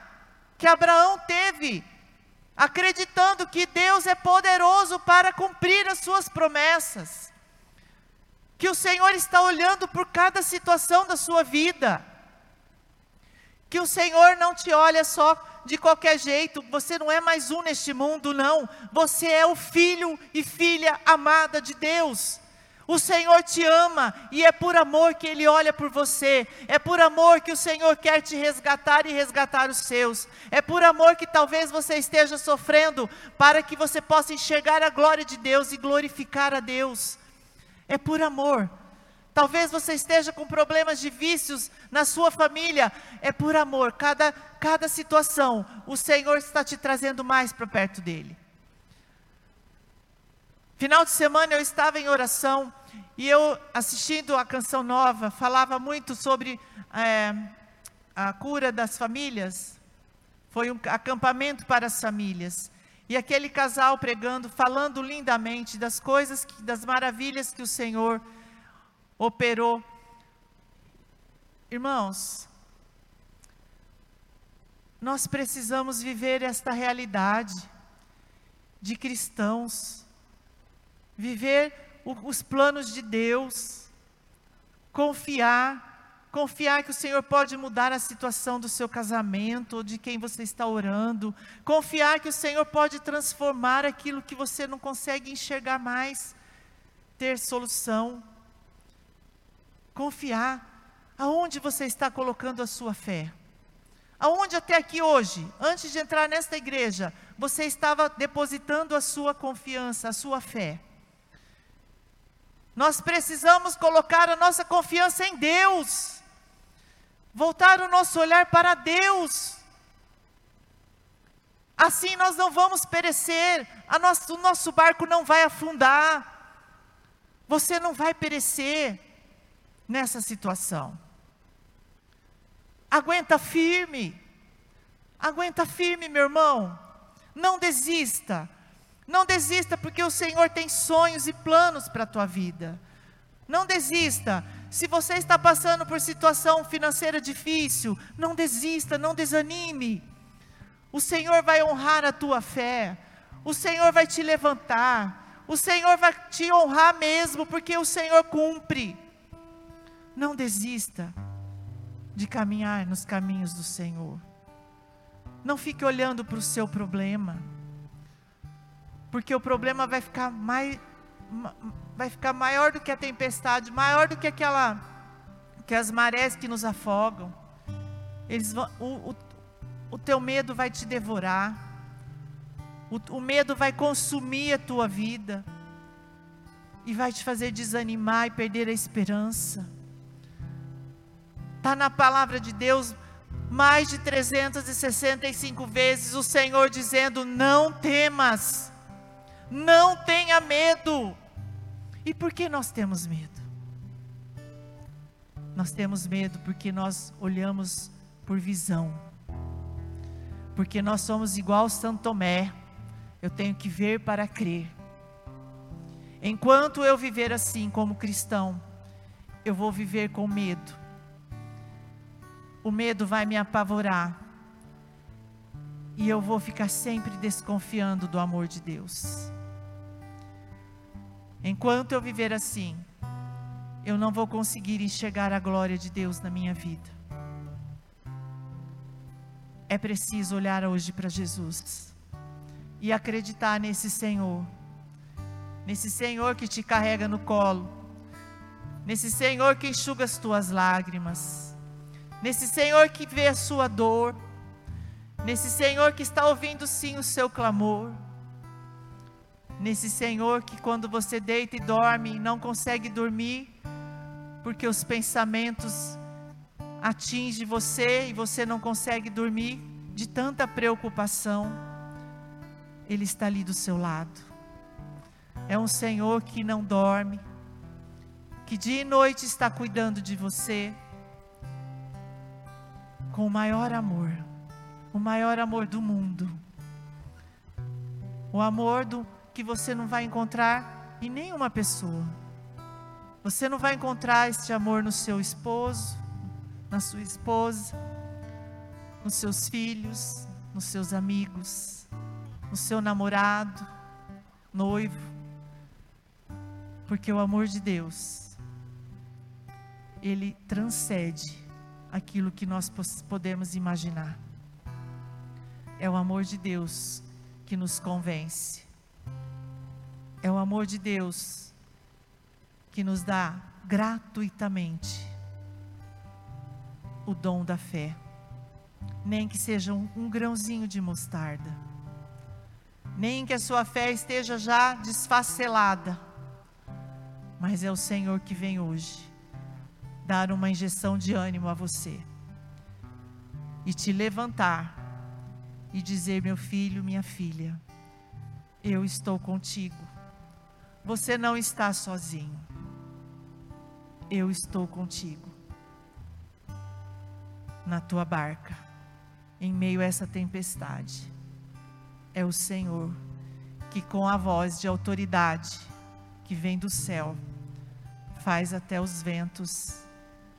que Abraão teve acreditando que Deus é poderoso para cumprir as suas promessas, que o Senhor está olhando por cada situação da sua vida, que o Senhor não te olha só de qualquer jeito, você não é mais um neste mundo, não, você é o filho e filha amada de Deus. O Senhor te ama e é por amor que Ele olha por você, é por amor que o Senhor quer te resgatar e resgatar os seus, é por amor que talvez você esteja sofrendo, para que você possa enxergar a glória de Deus e glorificar a Deus. É por amor. Talvez você esteja com problemas de vícios na sua família, é por amor. Cada, cada situação, o Senhor está te trazendo mais para perto dEle. Final de semana eu estava em oração e eu, assistindo a canção nova, falava muito sobre é, a cura das famílias. Foi um acampamento para as famílias. E aquele casal pregando, falando lindamente das coisas, que, das maravilhas que o Senhor operou. Irmãos, nós precisamos viver esta realidade de cristãos, viver os planos de Deus, confiar, confiar que o Senhor pode mudar a situação do seu casamento, ou de quem você está orando, confiar que o Senhor pode transformar aquilo que você não consegue enxergar mais, ter solução. Confiar. Aonde você está colocando a sua fé? Aonde até aqui hoje, antes de entrar nesta igreja, você estava depositando a sua confiança, a sua fé? Nós precisamos colocar a nossa confiança em Deus, voltar o nosso olhar para Deus. Assim nós não vamos perecer, nosso, o nosso barco não vai afundar, você não vai perecer nessa situação. Aguenta firme, aguenta firme, meu irmão, não desista não desista, porque o Senhor tem sonhos e planos para a tua vida. Não desista. Se você está passando por situação financeira difícil, não desista, não desanime. O Senhor vai honrar a tua fé. O Senhor vai te levantar. O Senhor vai te honrar mesmo, porque o Senhor cumpre. Não desista de caminhar nos caminhos do Senhor. Não fique olhando para o seu problema porque o problema vai ficar mais vai ficar maior do que a tempestade, maior do que aquela que as marés que nos afogam. Eles vão, o, o, o teu medo vai te devorar. O, o medo vai consumir a tua vida e vai te fazer desanimar e perder a esperança. Está na palavra de Deus mais de 365 vezes o Senhor dizendo: Não temas. Não tenha medo. E por que nós temos medo? Nós temos medo porque nós olhamos por visão. Porque nós somos igual Santo Tomé. Eu tenho que ver para crer. Enquanto eu viver assim como cristão, eu vou viver com medo. O medo vai me apavorar. E eu vou ficar sempre desconfiando do amor de Deus. Enquanto eu viver assim, eu não vou conseguir enxergar a glória de Deus na minha vida. É preciso olhar hoje para Jesus e acreditar nesse Senhor nesse Senhor que te carrega no colo, nesse Senhor que enxuga as tuas lágrimas, nesse Senhor que vê a sua dor, nesse Senhor que está ouvindo sim o seu clamor, nesse Senhor que quando você deita e dorme não consegue dormir, porque os pensamentos atingem você e você não consegue dormir de tanta preocupação, Ele está ali do seu lado. É um Senhor que não dorme, que dia e noite está cuidando de você, com o maior amor, o maior amor do mundo, o amor do, que você não vai encontrar em nenhuma pessoa. Você não vai encontrar este amor no seu esposo, na sua esposa, nos seus filhos, nos seus amigos, no seu namorado, noivo. Porque o amor de Deus, ele transcende aquilo que nós podemos imaginar. É o amor de Deus que nos convence. É o amor de Deus que nos dá gratuitamente o dom da fé, nem que seja um, um grãozinho de mostarda, nem que a sua fé esteja já desfacelada, mas é o Senhor que vem hoje dar uma injeção de ânimo a você e te levantar e dizer: meu filho, minha filha, eu estou contigo. Você não está sozinho. Eu estou contigo na tua barca, em meio a essa tempestade. É o Senhor que, com a voz de autoridade que vem do céu, faz até os ventos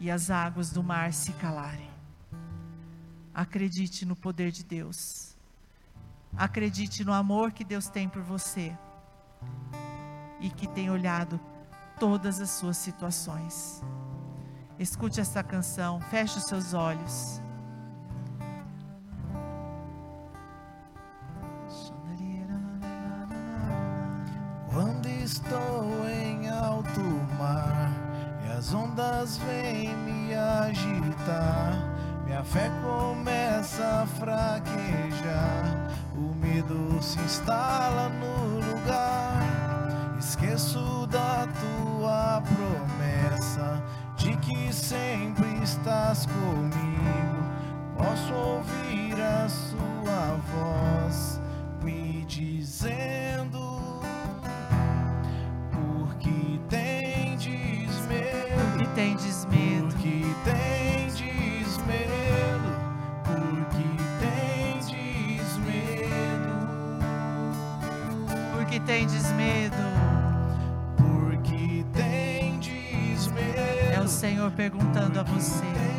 e as águas do mar se calarem. Acredite no poder de Deus. Acredite no amor que Deus tem por você e que tem olhado todas as suas situações. Escute essa canção, feche os seus olhos. Quando estou em alto mar as ondas vêm me agitar, minha fé começa a fraquejar, o medo se instala no lugar. Esqueço da tua promessa de que sempre estás comigo. Posso ouvir a sua voz me dizendo: tendes medo, Por que tendes medo? Por que tendes medo? porque tendes medo. Por que tendes medo? É o Senhor perguntando a você.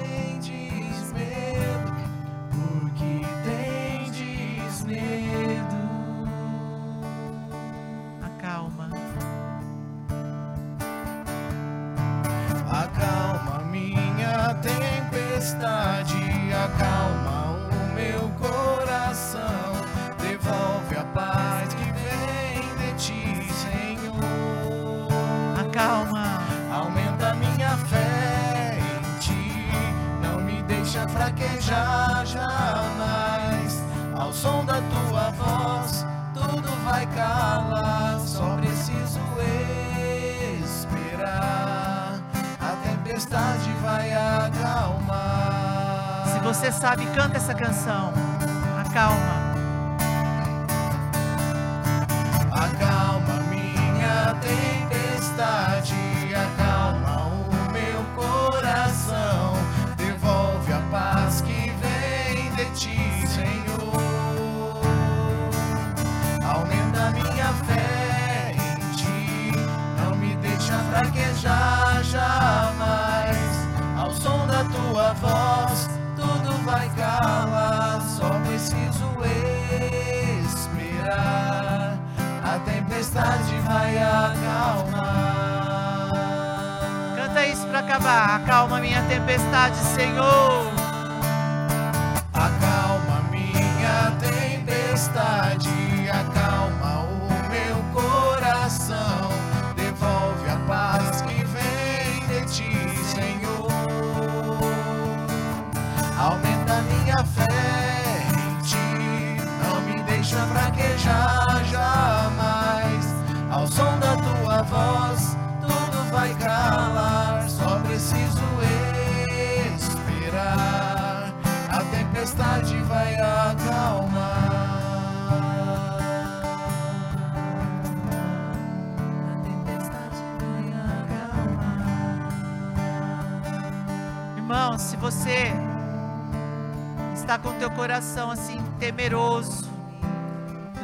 Você sabe, canta essa canção. Acalma.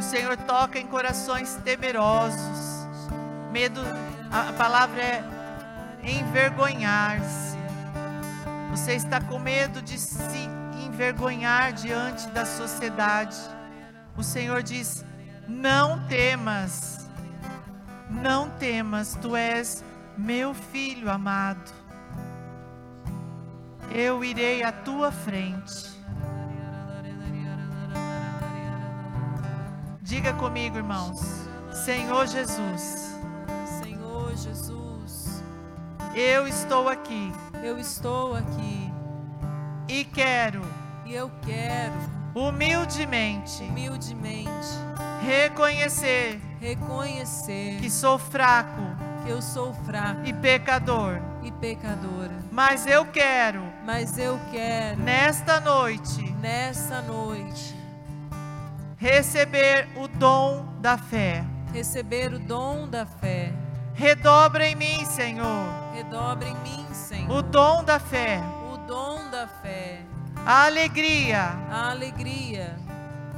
Senhor toca em corações temerosos. Medo, a palavra é envergonhar-se. Você está com medo de se envergonhar diante da sociedade. O Senhor diz: Não temas, não temas, tu és meu filho amado. Eu irei à tua frente. Diga comigo, irmãos. Senhor Jesus, Senhor Jesus, eu estou aqui. Eu estou aqui. E quero e eu quero humildemente humildemente reconhecer reconhecer que sou fraco que eu sou fraco e pecador, e pecadora, mas eu quero mas eu quero nesta noite nessa noite receber o dom da fé. receber o dom da fé. Redobra em mim, Senhor, Redobre em mim, Senhor, o dom da fé, o dom da fé, a alegria. A alegria.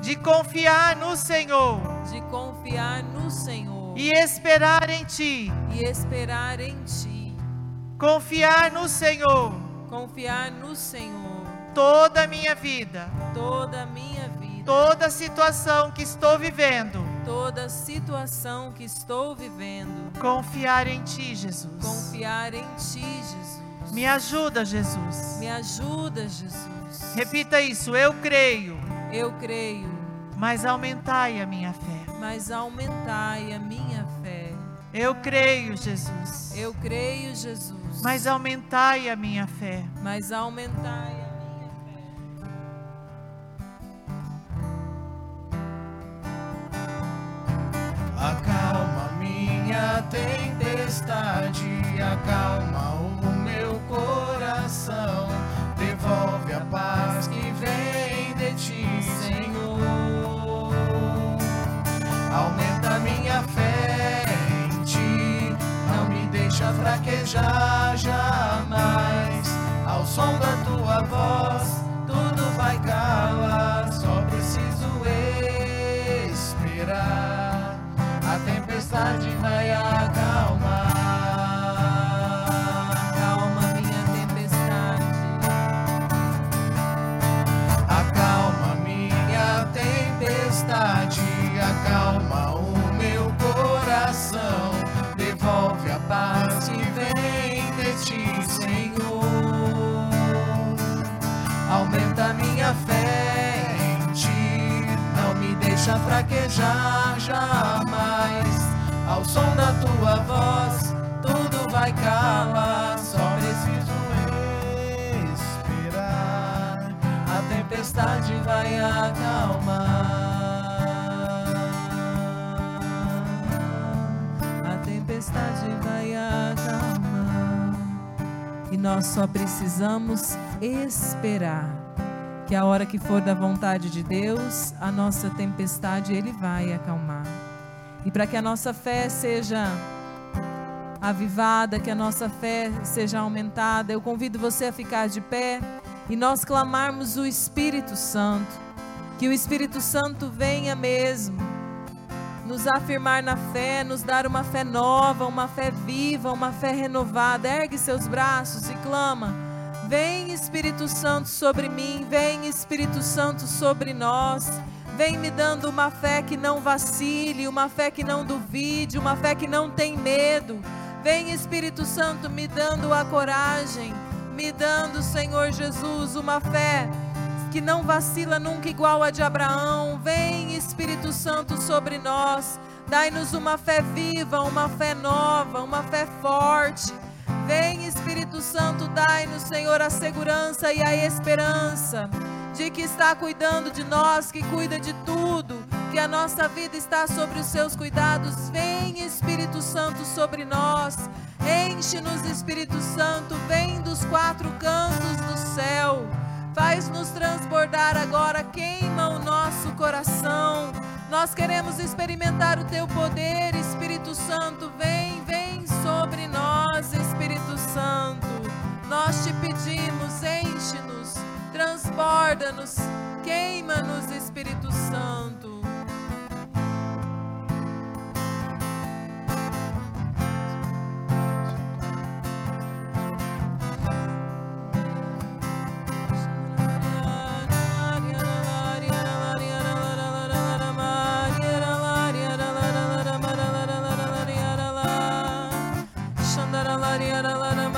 De confiar no Senhor. De confiar no Senhor. E esperar em Ti. e esperar em Ti. Confiar no Senhor. Confiar no Senhor. Toda a minha vida, toda a minha vida, toda situação que estou vivendo. toda situação que estou vivendo. Confiar em Ti, Jesus. Confiar em Ti, Jesus. Me ajuda, Jesus. Me ajuda, Jesus. Repita isso. Eu creio, Eu creio, mas aumentai a minha fé. mas aumentai a minha fé. Eu creio, Jesus, Eu creio, Jesus, mas aumentai a minha fé. mas aumentai a Acalma minha tempestade, acalma o meu coração, devolve a paz que vem de ti, Senhor. Aumenta minha fé em ti, não me deixa fraquejar jamais. Ao som da tua voz, tudo vai calar, só preciso esperar. Tempestade vai acalmar. Acalma minha tempestade. Acalma minha tempestade, acalma o meu coração, devolve a paz que vem de ti, Senhor. Aumenta minha fé em ti, não me deixa fraquejar jamais. Ao som da tua voz, tudo vai calar, só preciso esperar. A tempestade vai acalmar. A tempestade vai acalmar. E nós só precisamos esperar. Que a hora que for da vontade de Deus, a nossa tempestade Ele vai acalmar. E para que a nossa fé seja avivada, que a nossa fé seja aumentada, eu convido você a ficar de pé e nós clamarmos o Espírito Santo. Que o Espírito Santo venha mesmo nos afirmar na fé, nos dar uma fé nova, uma fé viva, uma fé renovada. Ergue seus braços e clama: Vem Espírito Santo sobre mim, vem Espírito Santo sobre nós. Vem me dando uma fé que não vacile, uma fé que não duvide, uma fé que não tem medo. Vem Espírito Santo me dando a coragem, me dando, Senhor Jesus, uma fé que não vacila nunca igual a de Abraão. Vem, Espírito Santo, sobre nós. Dai-nos uma fé viva, uma fé nova, uma fé forte. Vem, Espírito Santo, dai-nos, Senhor, a segurança e a esperança de que está cuidando de nós, que cuida de tudo, que a nossa vida está sobre os seus cuidados. Vem, Espírito Santo, sobre nós. Enche-nos, Espírito Santo, vem dos quatro cantos do céu. Faz-nos transbordar agora, queima o nosso coração. Nós queremos experimentar o teu poder, Espírito Santo, vem, vem sobre nós, Espírito Santo. Nós te pedimos, enche-nos. Transborda-nos, queima-nos, Espírito Santo. la la la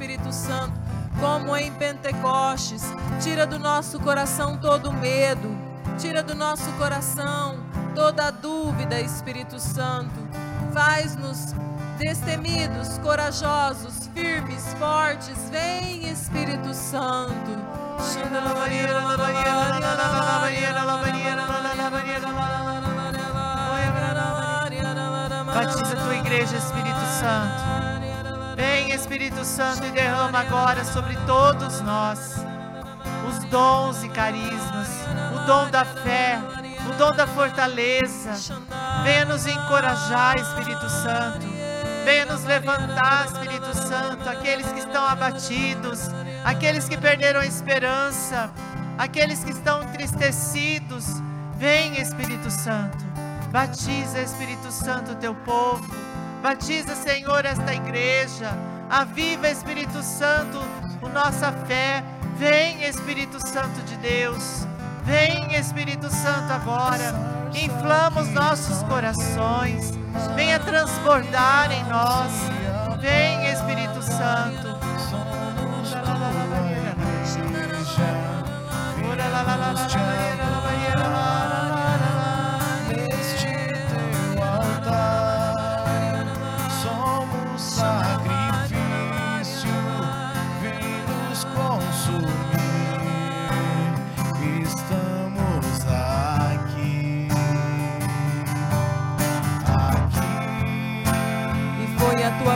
Espírito Santo, como em Pentecostes. Tira do nosso coração todo medo, tira do nosso coração toda dúvida, Espírito Santo. Faz-nos destemidos, corajosos, firmes, fortes. Vem, Espírito Santo. Batiza a tua igreja, Espírito Santo. Espírito Santo e derrama agora sobre todos nós os dons e carismas, o dom da fé, o dom da fortaleza. Venha nos encorajar, Espírito Santo. Venha nos levantar, Espírito Santo, aqueles que estão abatidos, aqueles que perderam a esperança, aqueles que estão entristecidos. Vem, Espírito Santo. Batiza, Espírito Santo, teu povo. Batiza, Senhor, esta igreja. Aviva, Espírito Santo, a nossa fé. Vem, Espírito Santo de Deus. Vem, Espírito Santo, agora. Inflama os nossos corações. Venha transbordar em nós. Vem, Espírito Santo.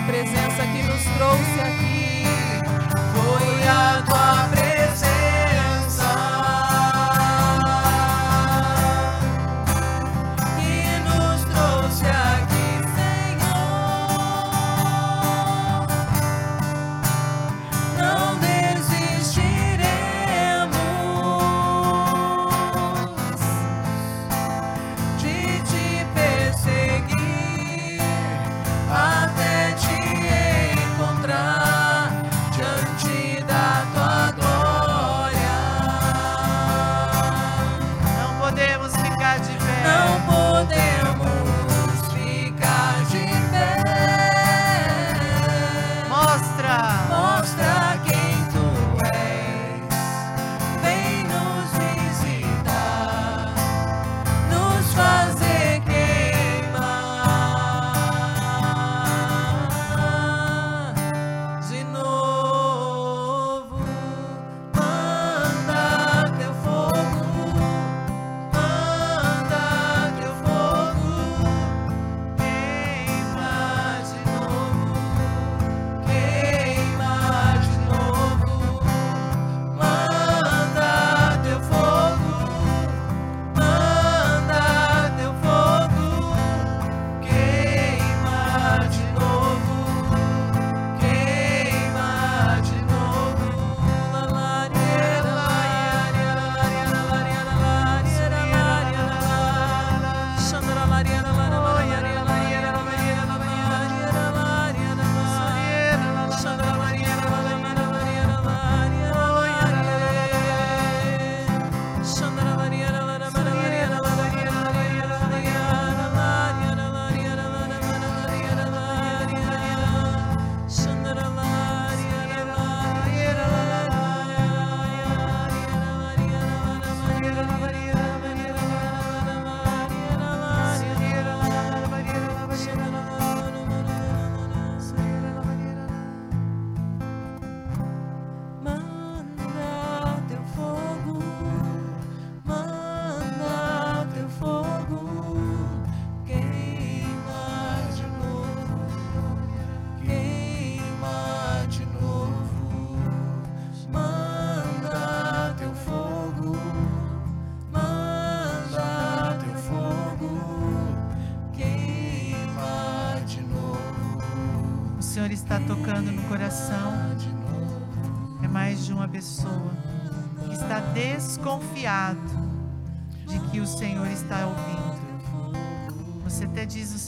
presente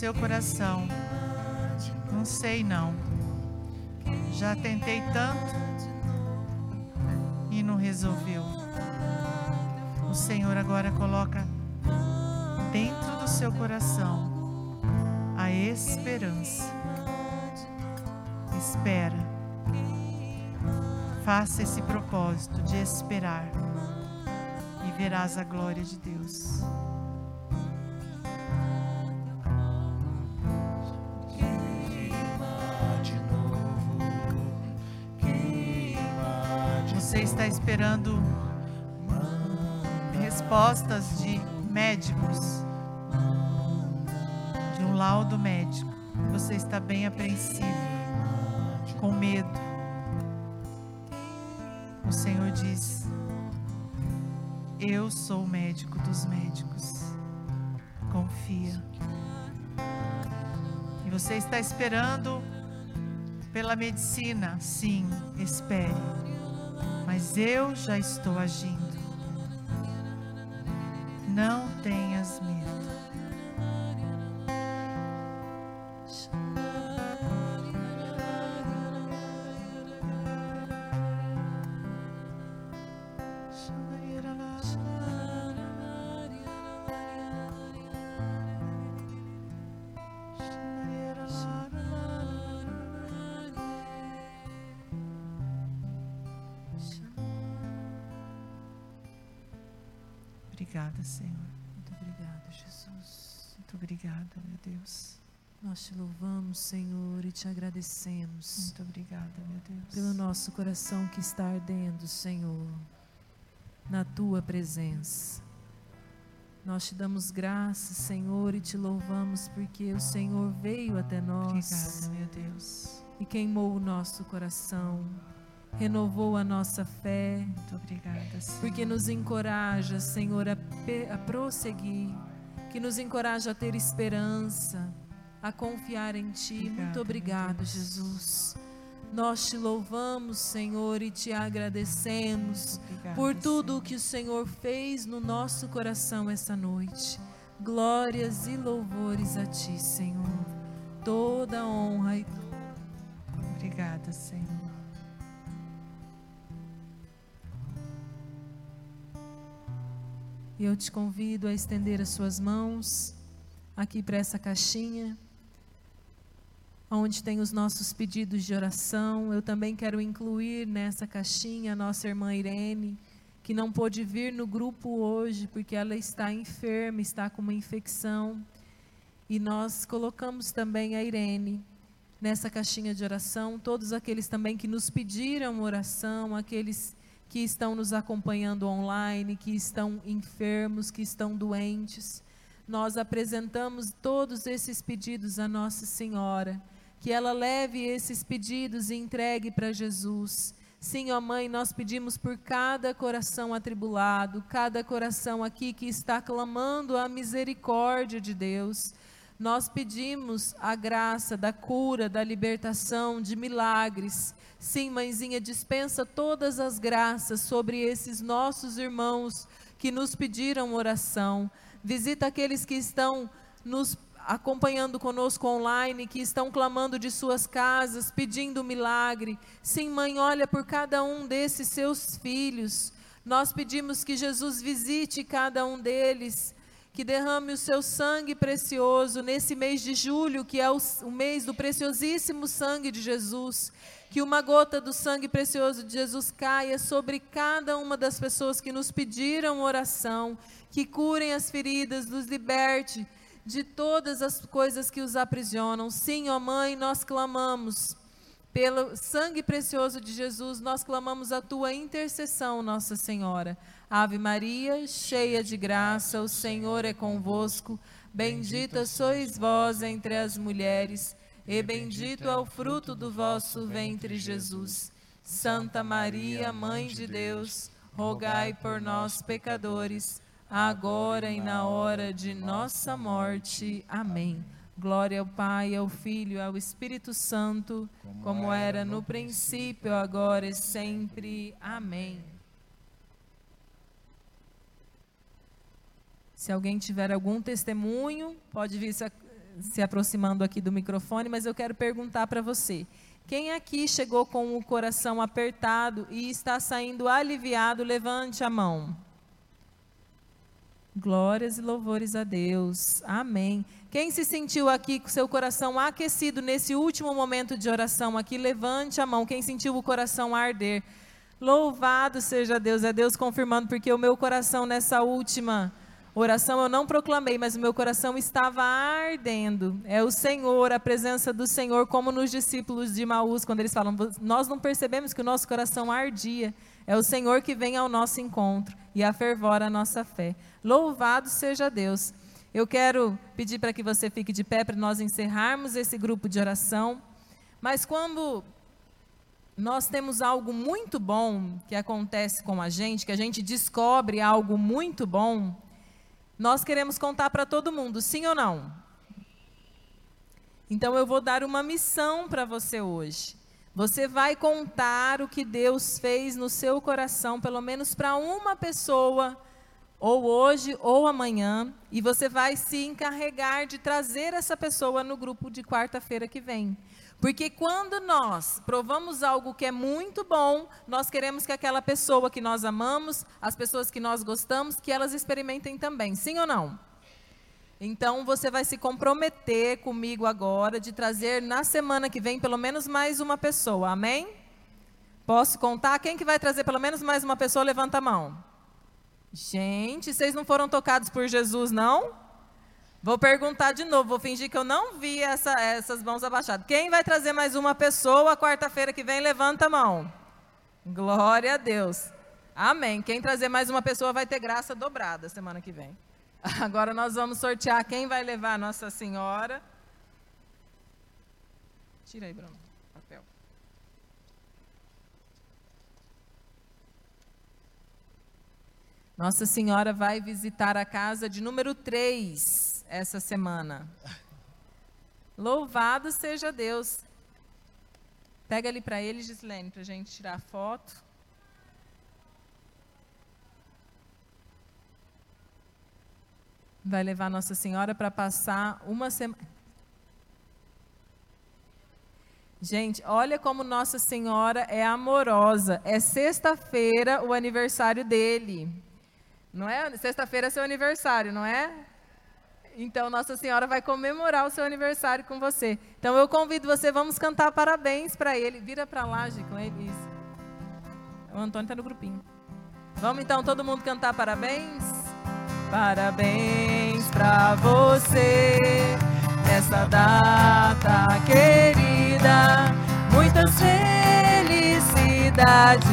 seu coração: Não sei não. Já tentei tanto e não resolveu. O Senhor agora coloca dentro do seu coração a esperança. Espera. Faça esse propósito de esperar e verás a glória de Deus. Está esperando respostas de médicos, de um laudo médico. Você está bem apreensivo, com medo. O Senhor diz: Eu sou o médico dos médicos. Confia. E você está esperando pela medicina? Sim, espere. Mas eu já estou agindo. Coração que está ardendo, Senhor, na tua presença. Nós te damos graças, Senhor, e te louvamos porque o Senhor veio até nós Obrigada, meu Deus. e queimou o nosso coração, renovou a nossa fé, Muito obrigada, Senhor. porque nos encoraja, Senhor, a, a prosseguir, que nos encoraja a ter esperança, a confiar em Ti. Obrigada, Muito obrigado. Jesus. Nós te louvamos, Senhor, e te agradecemos Obrigada, por tudo Senhor. o que o Senhor fez no nosso coração essa noite. Glórias e louvores a Ti, Senhor. Toda honra e Obrigada, Senhor. E eu te convido a estender as suas mãos aqui para essa caixinha, onde tem os nossos pedidos de oração. Eu também quero incluir nessa caixinha a nossa irmã Irene, que não pôde vir no grupo hoje porque ela está enferma, está com uma infecção. E nós colocamos também a Irene nessa caixinha de oração, todos aqueles também que nos pediram oração, aqueles que estão nos acompanhando online, que estão enfermos, que estão doentes. Nós apresentamos todos esses pedidos à Nossa Senhora, que ela leve esses pedidos e entregue para Jesus. Sim, ó Mãe, nós pedimos por cada coração atribulado, cada coração aqui que está clamando a misericórdia de Deus. Nós pedimos a graça da cura, da libertação, de milagres. Sim, mãezinha, dispensa todas as graças sobre esses nossos irmãos que nos pediram oração. Visita aqueles que estão nos acompanhando conosco online, que estão clamando de suas casas, pedindo milagre. Sim, mãe, olha por cada um desses seus filhos. Nós pedimos que Jesus visite cada um deles que derrame o seu sangue precioso nesse mês de julho, que é o, o, mês do preciosíssimo sangue de Jesus. Que uma gota do sangue precioso de Jesus caia sobre cada uma das pessoas que nos pediram oração, que curem as feridas, nos liberte de todas as coisas que os aprisionam. Sim, ó Mãe, nós clamamos. Pelo sangue precioso de Jesus, nós clamamos a tua intercessão, Nossa Senhora. Ave Maria, cheia de graça, o Senhor é convosco. Bendita sois vós entre as mulheres, e bendito é o fruto do vosso ventre, Jesus. Santa Maria, Mãe de Deus, rogai por nós, pecadores, agora e na hora de nossa morte. Amém. Glória ao Pai, ao Filho, ao Espírito Santo, como, era no princípio, agora e sempre. Amém. Se alguém tiver algum testemunho, pode vir se aproximando aqui do microfone, mas eu quero perguntar para você. Quem aqui chegou com o coração apertado e está saindo aliviado, levante a mão. Glórias e louvores a Deus. Amém. Quem se sentiu aqui com seu coração aquecido nesse último momento de oração aqui, levante a mão. Quem sentiu o coração arder. Louvado seja Deus, é Deus confirmando, porque o meu coração nessa última oração eu não proclamei, mas o meu coração estava ardendo. É o Senhor, a presença do Senhor, como nos discípulos de Maús, quando eles falam, nós não percebemos que o nosso coração ardia. É o Senhor que vem ao nosso encontro e afervora a nossa fé. Louvado seja Deus. Eu quero pedir para que você fique de pé para nós encerrarmos esse grupo de oração. Mas quando nós temos algo muito bom que acontece com a gente, que a gente descobre algo muito bom, nós queremos contar para todo mundo, sim ou não? Então eu vou dar uma missão para você hoje. Você vai contar o que Deus fez no seu coração, pelo menos para uma pessoa ou hoje ou amanhã, e você vai se encarregar de trazer essa pessoa no grupo de quarta-feira que vem. Porque quando nós provamos algo que é muito bom, nós queremos que aquela pessoa que nós amamos, as pessoas que nós gostamos, que elas experimentem também, sim ou não? Então você vai se comprometer comigo agora de trazer na semana que vem pelo menos mais uma pessoa, amém? Posso contar? Quem que vai trazer pelo menos mais uma pessoa? Levanta a mão. Gente, vocês não foram tocados por Jesus, não? Vou perguntar de novo, vou fingir que eu não vi essa, essas mãos abaixadas. Quem vai trazer mais uma pessoa quarta-feira que vem? Levanta a mão. Glória a Deus. Amém. Quem trazer mais uma pessoa vai ter graça dobrada semana que vem. Agora nós vamos sortear quem vai levar Nossa Senhora. Tira aí, Bruno. Nossa Senhora vai visitar a casa de número 3 essa semana. Louvado seja Deus. Pega ali para ele, Gislene, para a gente tirar a foto. Vai levar Nossa Senhora para passar uma semana. Gente, olha como Nossa Senhora é amorosa. É sexta-feira o aniversário dele. Não é? Sexta-feira é seu aniversário, não é? Então Nossa Senhora vai comemorar o seu aniversário com você. Então eu convido você, vamos cantar parabéns para ele. Vira para lá, com ele. Isso. O Antônio está no grupinho. Vamos então todo mundo cantar parabéns? Parabéns para você nessa data querida. Muitas felicidades,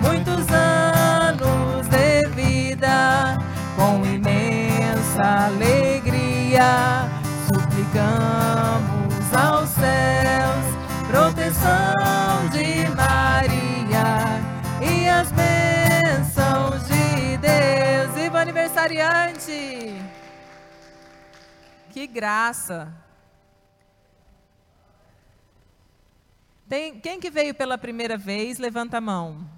muitos anos de vida com imensa alegria. Suplicamos aos céus proteção de Maria e as bênçãos de Deus. Viva aniversariante! Que graça! Tem, quem que veio pela primeira vez, levanta a mão.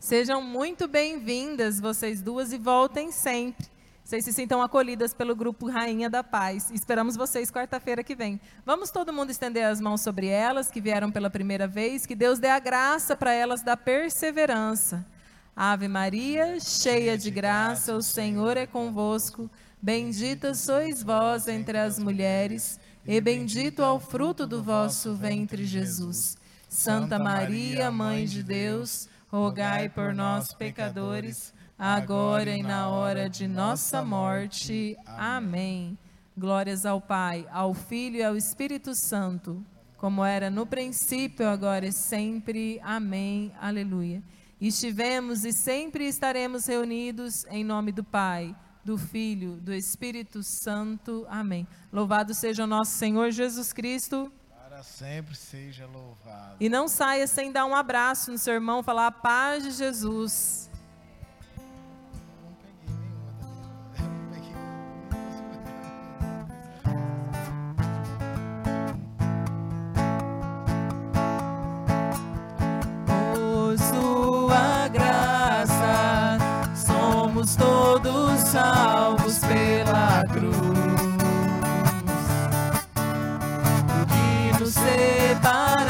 Sejam muito bem-vindas vocês duas e voltem sempre. Vocês se sintam acolhidas pelo grupo Rainha da Paz. Esperamos vocês quarta-feira que vem. Vamos todo mundo estender as mãos sobre elas, que vieram pela primeira vez. Que Deus dê a graça para elas da perseverança. Ave Maria, cheia de graça, o Senhor é convosco. Bendita sois vós entre as mulheres, e bendito é o fruto do vosso ventre, Jesus. Santa Maria, Mãe de Deus, rogai por nós, pecadores, agora e na hora de nossa morte. Amém. Glórias ao Pai, ao Filho e ao Espírito Santo, como era no princípio, agora e sempre. Amém. Aleluia. Estivemos e sempre estaremos reunidos em nome do Pai, do Filho, do Espírito Santo. Amém. Louvado seja o nosso Senhor Jesus Cristo para sempre seja louvado. E não saia sem dar um abraço no seu irmão, falar a paz de Jesus. tua graça, somos todos salvos pela cruz. O que nos separa